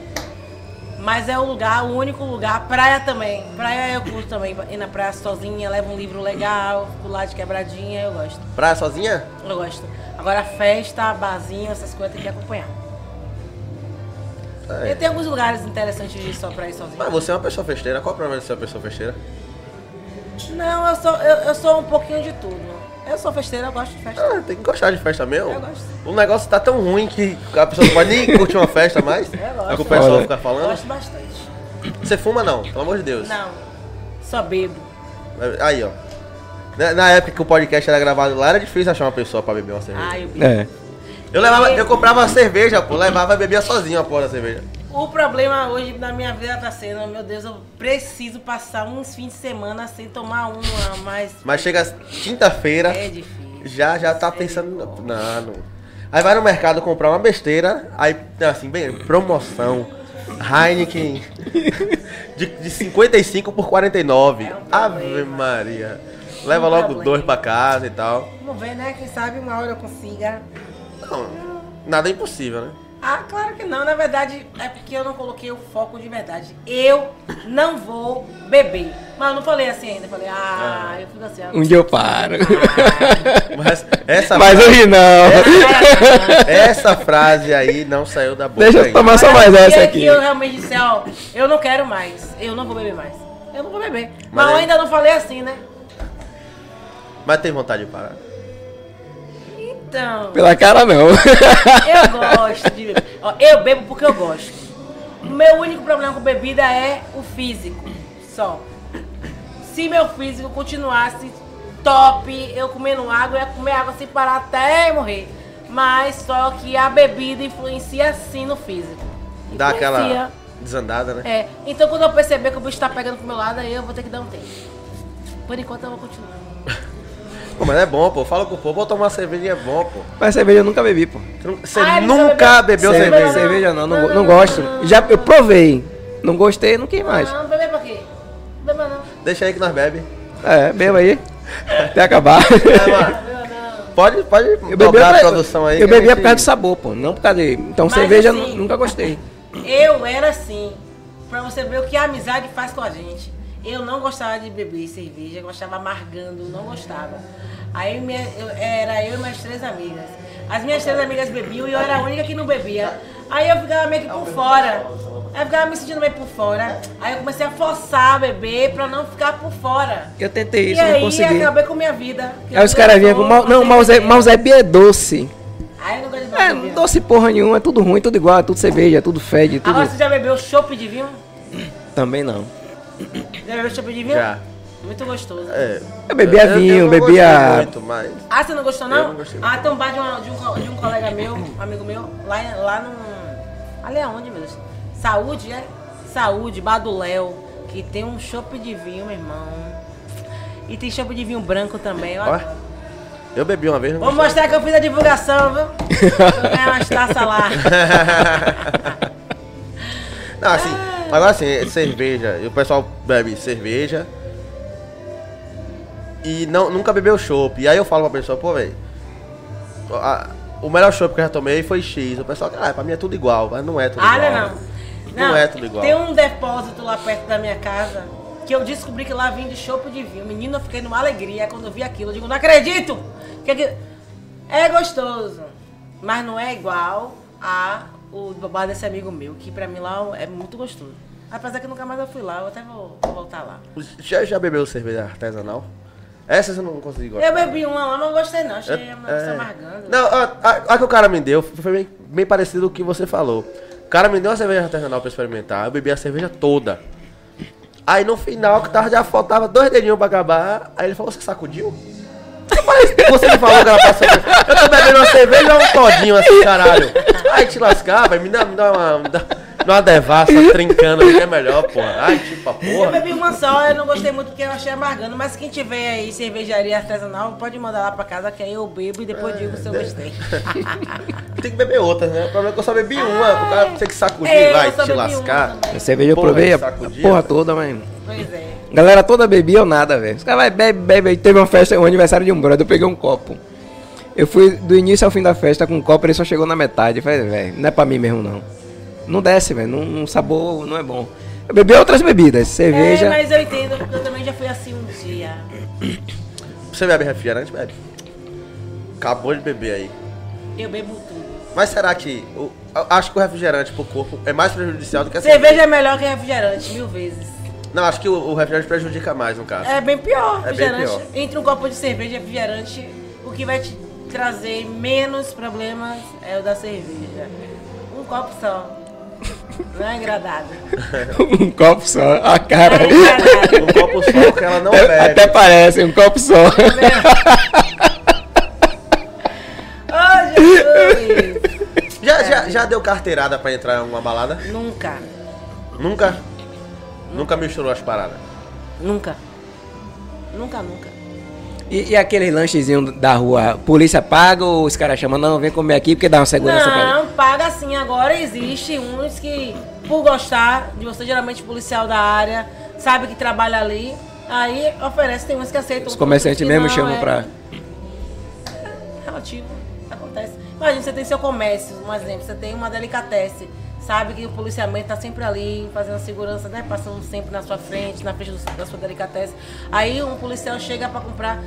Mas é o lugar, o único lugar, praia também. Praia eu curto também, ir na praia sozinha, levo um livro legal, fico lá de quebradinha, eu gosto. Praia sozinha? Eu gosto. Agora festa, barzinho, essas coisas tem que acompanhar. É. E tem alguns lugares interessantes de ir só pra ir sozinho. Mas você é uma pessoa festeira. Qual o problema de ser uma pessoa festeira? Não, eu sou, eu, eu sou um pouquinho de tudo. Eu sou festeira, eu gosto de festa. Ah, tem que gostar de festa mesmo. Eu gosto. O negócio tá tão ruim que a pessoa não pode nem curtir uma festa mais. Eu gosto. É que o pessoal Olha. fica Eu falando. gosto bastante. Você fuma não, pelo amor de Deus. Não, só bebo. Aí, ó. Na, na época que o podcast era gravado lá, era difícil achar uma pessoa pra beber uma cerveja. Ah, eu bebo. É. Eu, levava, eu comprava uma cerveja, pô, levava e bebia sozinho a porra da cerveja. O problema hoje na minha vida tá sendo, meu Deus, eu preciso passar uns fins de semana sem tomar uma, mas Mas chega quinta-feira, é difícil. já já tá pensando. Não, não. Aí vai no mercado comprar uma besteira, aí assim, bem, promoção. Heineken (laughs) de, de 55 por 49. É um Ave. Maria. Leva Um logo problema. dois pra casa e tal. Vamos ver, né? Quem sabe uma hora eu consiga. Não, nada é impossível, né? Ah, claro que não. Na verdade, é porque eu não coloquei o foco de verdade. Eu não vou beber. Mas eu não falei assim ainda. Falei, ah, eu fico assim. ah, Um dia eu paro. (laughs) Mas essa, Mas eu ri não. essa frase aí não saiu da boca. Deixa eu ainda. tomar só Mas mais é essa que aqui. eu realmente disse, ó, eu não quero mais. Eu não vou beber mais. Eu não vou beber. Mas, Mas eu aí- ainda não falei assim, né? Mas tem vontade de parar. Então, Pela cara não. (laughs) eu gosto de beber. Eu bebo porque eu gosto. O meu único problema com bebida é o físico. Só. Se meu físico continuasse top, eu comendo água, eu ia comer água sem parar até morrer. Mas só que a bebida influencia sim no físico. Dá aquela Influencia. desandada, né? É, então quando eu perceber que o bicho tá pegando pro meu lado, aí eu vou ter que dar um tempo. Por enquanto eu vou continuar. (laughs) Pô, mas é bom, pô. Fala com o povo, vou tomar cerveja é bom, pô. Mas cerveja eu nunca bebi, pô. Você, Ah, nunca bebeu? bebeu Cerve- cerveja? cerveja não, não, go- não gosto. Já eu provei. Não gostei, não quis mais. Não, beber pra quê? Beber não. Deixa aí que nós bebe. É, beba aí. Até acabar. (laughs) É, mano. Pode, pode Eu dobrar bebia, a produção aí. eu bebia gente- por causa do sabor, pô. Não por causa de. Então Mas cerveja assim- nu- nunca gostei. Eu era assim, pra você ver o que a amizade faz com a gente. Eu não gostava de beber cerveja, gostava amargando, não gostava. Aí minha- eu- era eu e minhas três amigas. As minhas três amigas bebiam e eu era a única que não bebia. Aí eu ficava meio que por fora. Aí eu ficava me sentindo meio por fora. Aí eu comecei a forçar a beber pra não ficar por fora. Eu tentei e isso, não aí consegui. acabei com minha vida. Aí os caras vinham com. Mal, não, Mausé é doce. Aí eu não gosto de É, não doce porra nenhuma, é tudo ruim, tudo igual, é tudo cerveja, tudo fede, tudo. Agora você já bebeu chopp de vinho? Também não. Já bebeu chopp de vinho? Já. Muito gostoso. É. Eu bebia vinho, não gostei bebia. Muito, mas... Ah, você não gostou não? Eu não gostei. Ah, tem um bar de, uma- de um, de um colega meu, um amigo meu, lá, lá no. Ali é onde, meu Deus? Saúde, é? Saúde, bar do Léo, que tem um chopp de vinho, meu irmão. E tem chopp de vinho branco também, eu Ó. Eu bebi uma vez, Vou mostrar que eu fiz a divulgação, viu? (laughs) Vou ganhar umas taças lá. (laughs) Não, assim, agora assim, é cerveja. E o pessoal bebe cerveja. E não, nunca bebeu chopp. E aí eu falo pra pessoa, pô, velho. O melhor chopp que eu já tomei foi X. O pessoal, ah, pra mim é tudo igual, mas não é tudo Ah, igual. não, não. Não é tudo igual. Tem um depósito lá perto da minha casa que eu descobri que lá vinha chopp de vinho. Menino, eu fiquei numa alegria quando eu vi aquilo. Eu digo, não acredito! Que aqui- É gostoso, mas não é igual a o bar desse amigo meu, que pra mim lá é muito gostoso. Apesar que nunca mais eu fui lá, eu até vou, vou voltar lá. Já, já bebeu cerveja artesanal? Essa você não consegui gostar. Eu bebi uma lá, não gostei não. Achei É, uma é. amargando. Não, a, a- a que o cara me deu foi bem, bem parecido com o que você falou. O cara me deu uma cerveja artesanal pra experimentar, eu bebi a cerveja toda. Aí no final, que tava, já faltava dois dedinhos pra acabar, aí ele falou, você sacudiu? Mas você me falou que era pra cerveja. Eu tô bebendo uma cerveja ou um todinho assim, caralho. Aí te lascar, vai, me dá, me dá uma. Me dá, me dá uma devassa trincando que é melhor, porra. Ai, tipo, a Eu porra. bebi uma só, eu não gostei muito porque eu achei amargando. Mas quem tiver aí cervejaria artesanal, pode mandar lá pra casa que aí eu bebo e depois digo se eu gostei. (laughs) Tem que beber outras, né? O problema é que eu só bebi uma, o cara tem que sacudir, É, eu vai te lascar. A cerveja eu Porra, provei a, sacudia, porra velho. toda, mas. Pois é. Galera toda bebia ou nada, velho. Os caras vai, bebe, bebe. Aí Teve uma festa, um aniversário de um brother, eu peguei um copo. Eu fui do início ao fim da festa com um copo, ele só chegou na metade. Eu falei, velho, não é pra mim mesmo, não. Não desce, velho. Não, não- sabor não é bom. Eu bebi outras bebidas, cerveja. É, mas eu entendo, porque eu também já fui assim um dia. Você bebe refrigerante? Bebe. Acabou de beber aí. Eu bebo tudo. Mas será que. o- eu acho que o refrigerante pro corpo é mais prejudicial do que a Cerveja é melhor que refrigerante, mil vezes. Não, acho que o, o refrigerante prejudica mais, no caso. É bem pior, É bem refrigerante. pior. Entre um copo de cerveja e refrigerante, o que vai te trazer menos problemas é o da cerveja. Um copo só. Não é agradável. (laughs) um copo só. A cara. É agradável. Um copo só que ela não Até, bebe. até parece, um copo só. Oh, (laughs) Jesus! Já, já, já deu carteirada pra entrar em alguma balada? Nunca, Nunca? Nunca misturou as paradas. nunca. Nunca, nunca. E, e aquele lanchezinho da rua, polícia paga ou os caras chamam, não, vem comer aqui porque dá uma segurança pra Não, paga sim. Agora existe uns que, por gostar de você, geralmente policial da área, sabe que trabalha ali, aí oferece, tem uns que aceitam. Os comerciantes mesmo não, chamam é pra. Relativo, acontece. Imagina, você tem seu comércio, um exemplo, você tem uma delicatesse, sabe que o policiamento tá sempre ali, fazendo a segurança, né? Passando sempre na sua frente, na frente do- da sua delicatesse. Aí um policial chega pra comprar.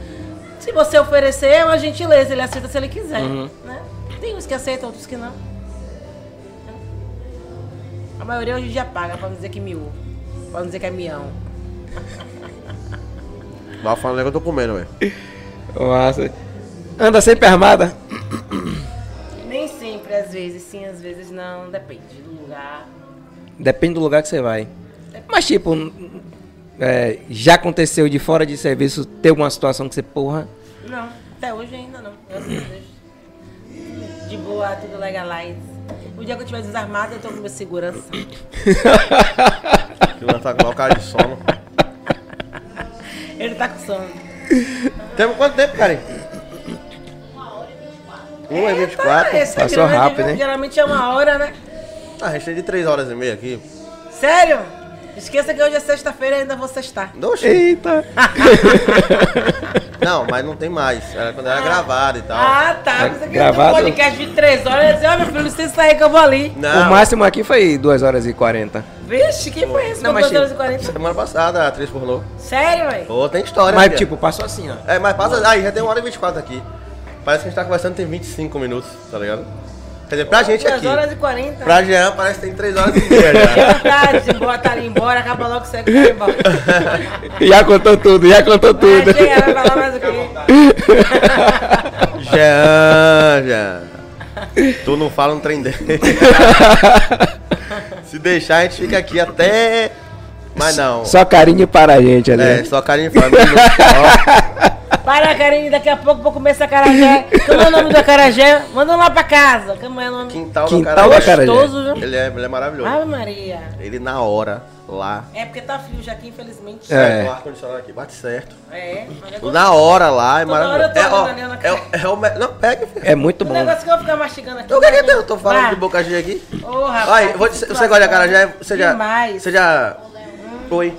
Se você oferecer, é uma gentileza, ele aceita se ele quiser. Uhum. Né? Tem uns que aceitam, outros que não. A maioria hoje já paga, pra não dizer que miú. Pra não dizer que é mião. (laughs) Vai falando que eu tô comendo, velho. Nossa. Anda sempre armada? Nem sempre, às vezes, sim, às vezes não. Depende do lugar. Depende do lugar que você vai. Mas tipo, é, já aconteceu de fora de serviço ter alguma situação que você, porra. Não, até hoje ainda não. Graças a Deus. De boa, tudo legalize. O dia que eu estiver desarmado, eu tô com minha segurança. (laughs) Que ela tá com o cara de sono. Ele tá com sono. Temos quanto tempo, Karen? Uma e vinte e quatro. Esse Passou aqui, né, rápido, hein? Geralmente é uma hora, né? Ah, a gente tem de três horas e meia aqui. Sério? Esqueça que hoje é sexta-feira e ainda vou sextar. Oxi. Eita. (laughs) Não, mas não tem mais. Era quando era gravado e tal. Ah, tá. É Você quer gravado? um podcast de três horas e dizer, ó, meu filho, licença aí que eu vou ali. Não, O máximo aqui foi 2 horas e 40. Vixe, quem foi esse? Não, mas 2 horas e 40. semana passada, a atriz pornô. Sério, velho? Pô, tem história, Mas, filha. tipo, passou assim, ó. É, mas passa. Aí, já tem uma hora e 24 aqui. Parece que a gente tá conversando tem 25 minutos, tá ligado? Quer dizer, pra gente 2 aqui. horas e 40. Pra Jean parece que tem 3 horas e meia já. Chega tarde, embora, tá ali embora, acaba logo que você vai (laughs) embora. Já contou tudo, já contou Vai, tudo. chega, vai falar mais o quê? (laughs) Jean, Jean. Tu não fala um trem dele. (laughs) Se deixar, a gente fica aqui até. Mas não. Só carinho para a gente ali. É, só carinho mas não- Para, Karine, daqui a pouco vou comer esse acarajé. Como é o nome do acarajé? Manda lá pra casa. Como é o nome? Quintal, Quintal do do cara. Acarajé. Gostoso, viu? Ele é, ele é maravilhoso. Ave Maria. Ele na hora, lá. É porque tá frio já aqui, infelizmente. É. O ar-condicionado aqui, bate certo. É, é. Na hora lá, é Toda hora maravilhoso. eu É, tô ó, é, o- é o. me- Não, pega, filho. É muito O bom. negócio que eu vou ficar mastigando aqui. O que é que tem? Eu tô falando Vai. de boca cheia aqui. Ô, rapaz. Te- que você gosta de acarajé? situação. Você já. Demais. Você já. Oi.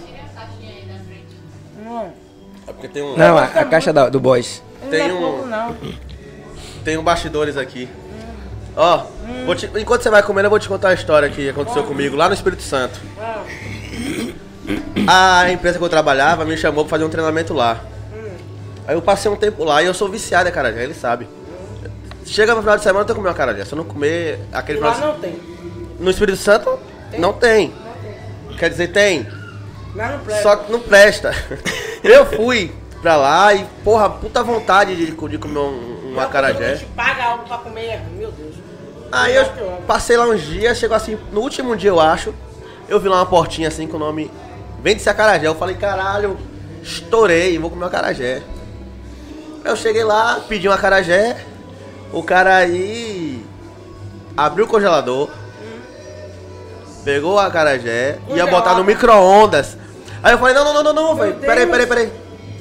É porque tem um. Não, a, a caixa da- do boys. não Tem um- pouco, não. Tem um bastidores aqui. Ó, te- enquanto você vai comendo, eu vou te contar a história que aconteceu comigo lá no Espírito Santo. A empresa que eu trabalhava me chamou pra fazer um treinamento lá. Aí eu passei um tempo lá e eu sou viciado em acarajé, ele sabe. Chega no final de semana eu tô comendo acarajé. Se eu não comer aquele Lá final de- não tem. No Espírito Santo, não tem. Quer dizer, tem. Lá não presta. Só que não presta. (laughs) Eu fui pra lá e, porra, puta vontade de, de comer um, um A acarajé. gente paga algo pra comer, meu Deus. Aí eu passei lá uns dias, chegou assim, no último dia eu acho, eu vi lá uma portinha assim com o nome Vende-se acarajé. Eu falei, caralho, estourei, vou comer um acarajé. Eu cheguei lá, pedi um acarajé, o cara aí abriu o congelador, pegou o acarajé, ia botar no micro-ondas. Aí eu falei, não, não, não, não, não, velho, peraí, peraí, peraí.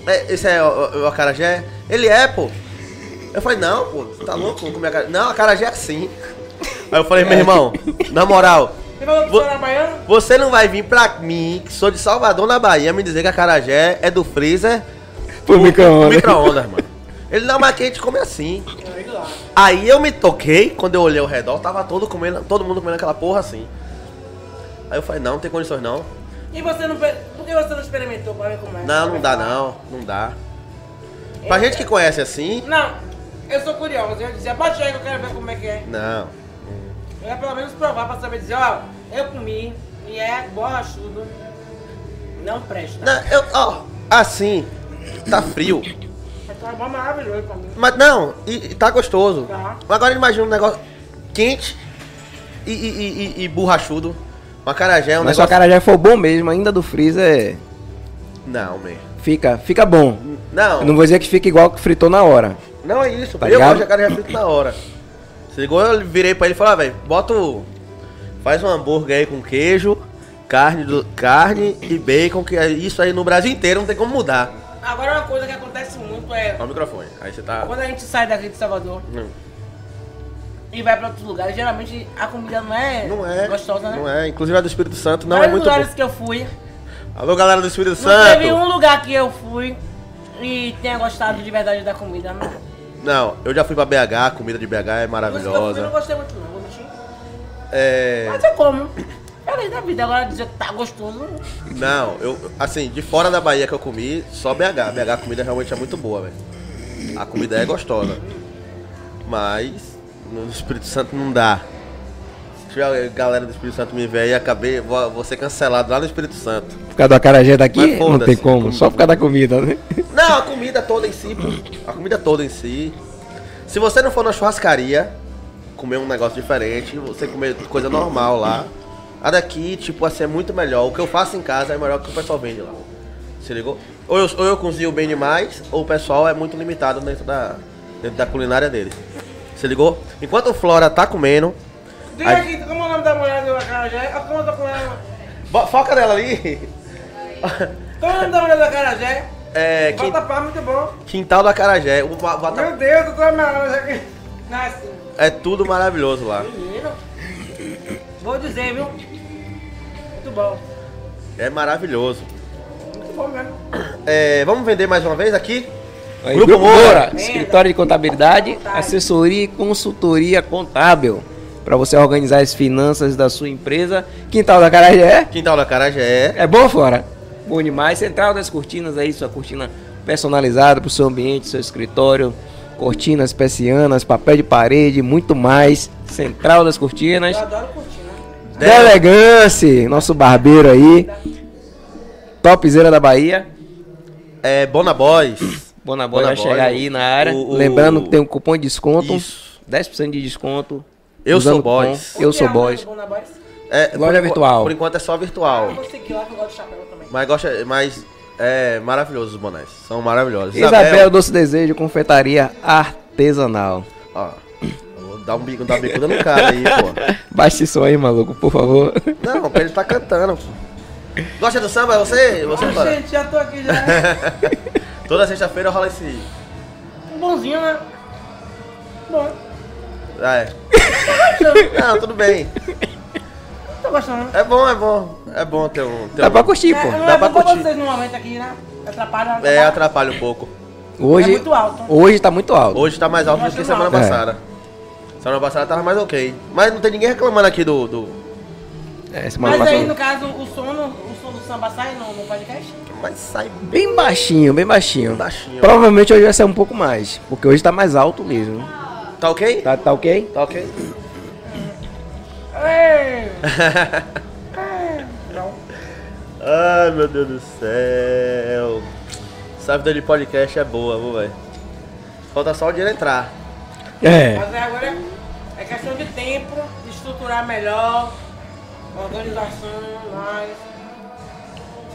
É, esse é o, o, o acarajé? Ele é, pô. Eu falei, não, pô, você tá louco? Vou comer acarajé. Não, acarajé é assim. Aí eu falei, meu irmão, na moral, Você falou que Vo- você não vai vir pra mim, que sou de Salvador, na Bahia, me dizer que acarajé é do freezer pro micro-ondas. micro-ondas, mano. Ele não, mas aqui a gente come assim. Aí eu me toquei, quando eu olhei ao redor, tava todo, comendo, todo mundo comendo aquela porra assim. Aí eu falei, não, não tem condições não. E você não. Que você não experimentou pra ver como é? Não, não dá não, não dá. Pra gente que conhece assim, Não, eu sou curioso. Eu dizia, pode chegar que eu quero ver como é que é. não. Eu ia pelo menos provar pra saber dizer, ó, eu comi e é borrachudo. Não presta. Não, eu, ó, assim, tá frio. Tá bom, maravilhoso pra mim. Mas não, e, e tá gostoso. Tá. Agora imagina um negócio quente e, e, e, e- e borrachudo. Um acarajé é um Mas se o negócio... acarajé for bom mesmo, ainda do freezer, Não, man. fica, fica bom. Não, Eu não vou dizer que fica igual que fritou na hora. não é isso. Tá eu ligado? gosto de acarajé frito na hora. Se ligou, eu virei pra ele e falei, ah, velho, bota o... Faz um hambúrguer aí com queijo, carne, do, carne e bacon, que é isso aí no Brasil inteiro não tem como mudar. Agora uma coisa que acontece muito é Olha o microfone. Aí você tá... quando a gente sai daqui de Salvador Não, e vai pra outros lugares, geralmente a comida não é, não é. gostosa, né? Não é. Inclusive a do Espírito Santo não é Vários muito lugares bom. que eu fui, Alô, galera do Espírito não Santo. teve um lugar que eu fui e tenha gostado de verdade da comida. Não. Não, eu já fui pra BH, a comida de BH é Os que eu fui, não maravilhosa. gostei muito não, mentir. É. Mas eu como. Feliz da vida, agora dizer que tá gostoso. Não, eu, assim, de fora da Bahia que eu comi, só BH. BH a comida realmente é muito boa, velho. A comida é gostosa. Mas no Espírito Santo não dá. Se tiver a galera do Espírito Santo me ver aí, acabei, vou, vou ser cancelado lá no Espírito Santo. Por causa do acarajé daqui, não tem como. comida. Só por causa da comida, né? Não, a comida toda em si. A comida toda em si. Se você não for na churrascaria, comer um negócio diferente, você comer coisa normal lá. A daqui, tipo, assim, é muito melhor. O que eu faço em casa é melhor que o pessoal vende lá. Se ligou? Ou eu, ou eu cozinho bem demais, ou o pessoal é muito limitado dentro da, dentro da culinária deles. Se ligou? Enquanto o Flora tá comendo. Diga Aí- aqui, como é o nome da mulher do acarajé? Tô com ela? Bo- Foca nela ali! Como é o nome da mulher do acarajé? É, quin- Vatapá, muito bom. Quintal do Acarajé. O vata- Meu Deus, eu tô amarrando aqui. Nasce. É tudo maravilhoso lá. Menino. Vou dizer, viu? Muito bom. É maravilhoso. Muito bom mesmo. É, vamos vender mais uma vez aqui? Aí, Grupo Grupo Moura. Moura, escritório de contabilidade, assessoria e consultoria contábil. Para você organizar as finanças da sua empresa. Quintal da Carajé. Quintal do Acarajé. É bom fora? Bom demais. Central das cortinas aí, sua cortina personalizada para o seu ambiente, seu escritório. Cortinas persianas, papel de parede, muito mais. Central das cortinas. Eu adoro cortina. Delegance, nosso barbeiro aí. Topzera da Bahia. É Bona Boys. Bonaboy Bona vai chegar aí na área. o- o- Lembrando que tem um cupom de desconto. Isso. 10% de desconto. Eu sou boys. Eu sou é boys. É, Loja por virtual. Por enquanto é só virtual. Eu vou seguir lá que eu gosto de chapéu também. Mas gosta, mas é maravilhoso os bonés. São maravilhosos. Isabel Doce Desejo, confeitaria artesanal. Ó, vou dar um bico, dar bicuda no cara aí, pô. (laughs) Baixe isso aí, maluco, por favor. Não, porque ele tá cantando, pô. Gosta do samba? Você? Você Ah, gente, já tô aqui já. (laughs) Toda sexta-feira rola esse. Um bonzinho, né? Bom. Ah, é. (laughs) Não, tudo bem. Tô gostando. É bom, é bom. É bom ter um. Ter Dá um... pra curtir, É, pô. não dá é pra bom pra curtir. vocês no momento aqui, né? Atrapalha. É, atrapalha um pouco. Hoje, É muito alto. hoje tá muito alto. Hoje tá mais alto do que tá semana alto. passada. Semana passada tava mais ok. Mas não tem ninguém reclamando aqui do. do... É, semana Mas aí, passada. no caso, o sono, o som do samba sai no, no podcast? Mas sai Bem baixinho, bem baixinho. baixinho. Provavelmente hoje vai ser um pouco mais. Porque hoje tá mais alto mesmo. Tá ok? Tá, tá ok? Tá ok? (laughs) Ai meu Deus do céu. Essa vida de podcast é boa, viu, velho? Falta só o dinheiro entrar. É. Mas aí agora é questão de tempo, de estruturar melhor, organização, mais.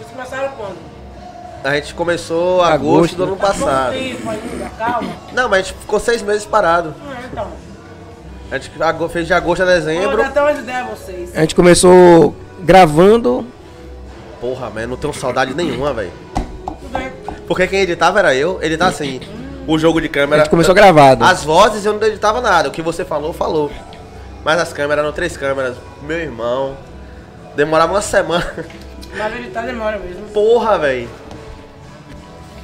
Vocês começaram quando? A gente começou agosto, Agosto, do ano né? passado. Ainda, calma. Não, mas a gente ficou seis meses parado. Ah, então. A gente fez de agosto a Vou dezembro. dar até umas ideias a vocês. A gente começou gravando. Porra, man, não tenho saudade nenhuma, velho. Tudo bem. Porque quem editava era eu, editar assim. O jogo de A câmera. gente começou gravado. As vozes eu não editava nada. O que você falou, falou. Mas as câmeras eram três câmeras. Meu irmão. Demorava uma semana. Mas editar demora mesmo. Porra, velho.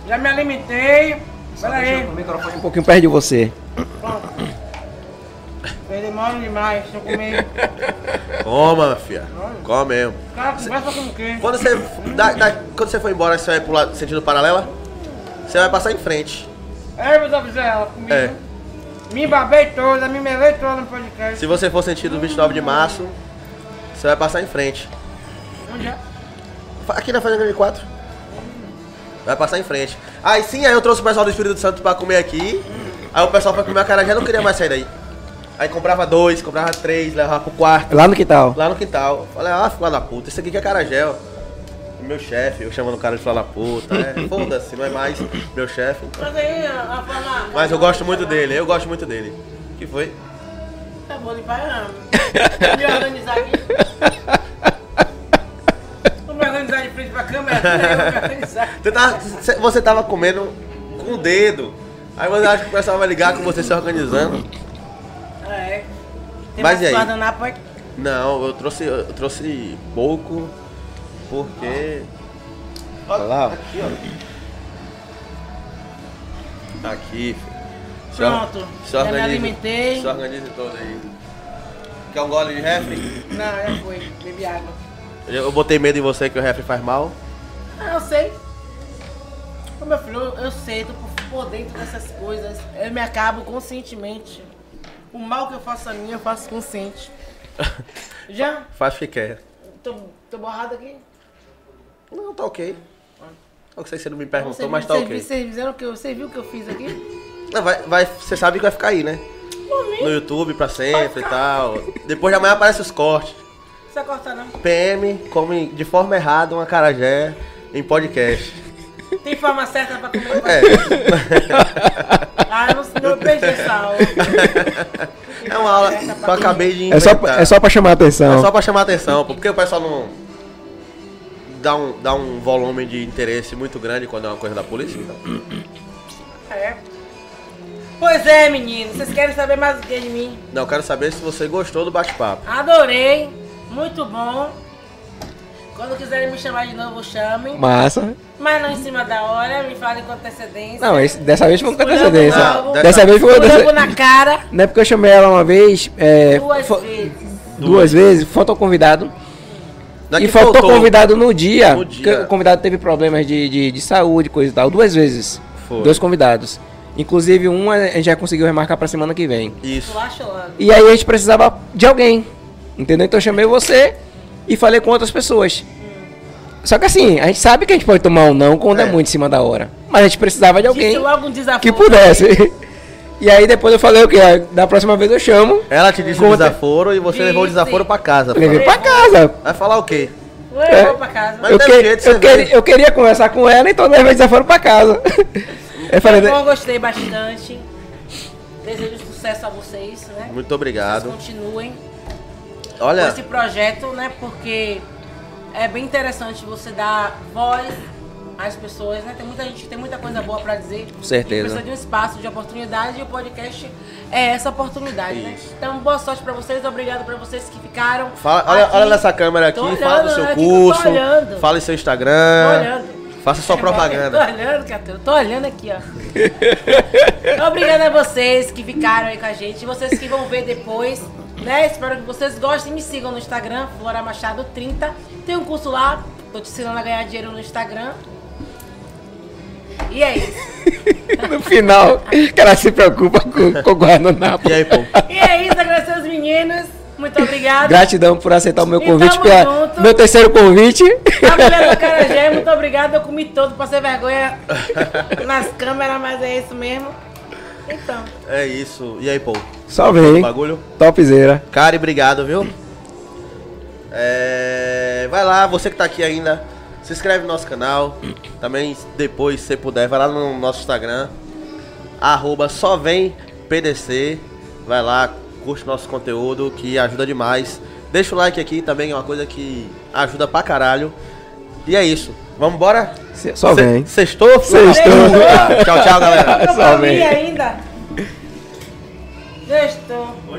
Já me alimentei. Pera aí. O microfone um pouquinho perto de você. Pronto. Mas demora demais. Deixa eu comer. Toma, filha. Come mesmo. Cara, conversa com quem? Quando você, da- da- quando você for embora, você vai pular sentido paralela? Você vai passar em frente. É, meu Deus ela comigo. É. Me babei toda, me melei toda no podcast. Se você for sentido 29 de março, você vai passar em frente. Onde é? Aqui na Fazenda Grande 4. Vai passar em frente. Aí sim, aí eu trouxe o pessoal do Espírito Santo pra comer aqui. Aí o pessoal foi comer a cara já não queria mais sair daí. Aí comprava dois, comprava três, levava pro quarto. Lá no quintal. Lá no quintal. Falei, ah, filha da puta, isso aqui que é carajé, ó. Meu chefe, eu chamando o cara de filha da puta. É, (laughs) foda-se, não é mais meu chefe. Mas forma... Mas eu gosto muito dele, eu gosto muito dele. que foi? É bom de pai, Me organizar aqui. (laughs) Vou me organizar de frente pra câmera, né? vou me organizar. Você tava, cê- você tava comendo com o dedo. Aí você acha que o pessoal vai ligar com você se organizando. É. Tem Mas mais e aí? Não, eu trouxe, eu trouxe pouco porque. Olha lá, aqui, ó. Tá aqui, filho. Pronto. se Já me alimentei. Se organize todo aí. Quer um gole de refri? Não, já foi. Bebi água. Eu eu botei medo em você que o refri faz mal. Ah, eu sei. Ô, meu filho, eu, eu sei, tô por, dentro dessas coisas. Eu me acabo conscientemente. O mal que eu faço a mim, eu faço consciente. (laughs) Já? Faz o que quer. Tô, tô borrado aqui? Não, tá ok. Não sei se você não me Você perguntou, mas tá você ok. Vocês viram que eu, você viu o que eu fiz aqui? Não, vai, vai, você sabe que vai ficar aí, né? No YouTube pra sempre e tal. Depois de amanhã aparece os cortes. Não precisa cortar não. PM come de forma errada uma carajé em podcast. Tem forma certa pra comer? É, (laughs) Ah, eu não, não perdi essa aula. é uma aula que eu acabei de É só, inventar. é só pra chamar a atenção. É só pra chamar atenção, pô, porque o pessoal não. dá um, dá um volume de interesse muito grande quando é uma coisa da polícia? É. Pois é, menino. Vocês querem saber mais o que de mim? Não, eu quero saber se você gostou do bate-papo. Adorei. Muito bom. Quando quiserem me chamar de novo, chamem. Massa. Mas não em cima da hora, me falem com antecedência. Não, esse- dessa vez foi com antecedência. não. Dessa vez foi com antecedência. na cara Não é porque eu chamei ela uma vez, é, duas fo- vezes. duas vezes, faltou convidado. Daqui e faltou, faltou- convidado no dia, No porque dia. o convidado teve problemas de, de, de saúde, coisa e tal, duas vezes. Foi. Dois convidados. Inclusive, um a gente já conseguiu remarcar pra semana que vem. Isso. E aí a gente precisava de alguém. Entendeu? Então eu chamei você e falei com outras pessoas. Só que assim, a gente sabe que a gente pode tomar um não quando é, É. muito em cima da hora. Mas a gente precisava de alguém Disse logo um desafio. que pudesse. (laughs) E aí depois eu falei o quê? Da próxima vez eu chamo. Ela te disse o desaforo e você levou o Disse. desaforo pra casa. Levei pra casa. Vai falar o quê? Levou É. pra casa. Mas eu, que- eu, queria, ver. eu queria conversar com ela, então eu levei o desaforo pra casa. (laughs) Eu falei, bom, gostei bastante. Desejo sucesso a vocês, né? Muito Vocês obrigado. Continuem com Olha, esse projeto, né? Porque é bem interessante você dar voz às pessoas, né? Tem muita gente que tem muita coisa boa pra dizer. Com certeza. Precisa de um espaço, de oportunidade e o podcast é essa oportunidade, né? Então, boa sorte pra vocês, obrigado pra vocês que ficaram. fala- olha, olha nessa câmera aqui, Tô fala do olhando, seu aqui eu tô curso, olhando. fala em seu Tô Instagram, olhando. faça sua (laughs) Tô propaganda. olhando, Cateu. Tô olhando aqui, ó. (laughs) Obrigada a vocês que ficaram aí com a gente. Vocês que vão ver depois, né? Espero que vocês gostem. Me sigam no Instagram, Flora Machado 30. Tem um curso lá. Tô te ensinando a ganhar dinheiro no Instagram. E é isso. (laughs) no final, que ela se preocupa com, com o guardanapo. E aí, pô? E é isso, agradecer aos meninos. Muito obrigada. Gratidão por aceitar o meu convite, pela, junto. meu terceiro convite. A mulher do Carajé, muito obrigada. Eu comi todo, passei vergonha nas câmeras, mas é isso mesmo. Então. É isso. E aí, pô? Só vem. Bagulho? Topzera. Cara, obrigado, viu? É, vai lá, você que tá aqui ainda, se inscreve no nosso canal. Também, depois, se puder, vai lá no nosso Instagram. Arroba só vem PDC. Vai lá, curte nosso conteúdo, que ajuda demais. Deixa o like aqui também, é uma coisa que ajuda pra caralho. E é isso. Vamos embora? Só vem. Sextou? Sextou. Tchau, tchau, galera. Só vem. ainda. Gestor.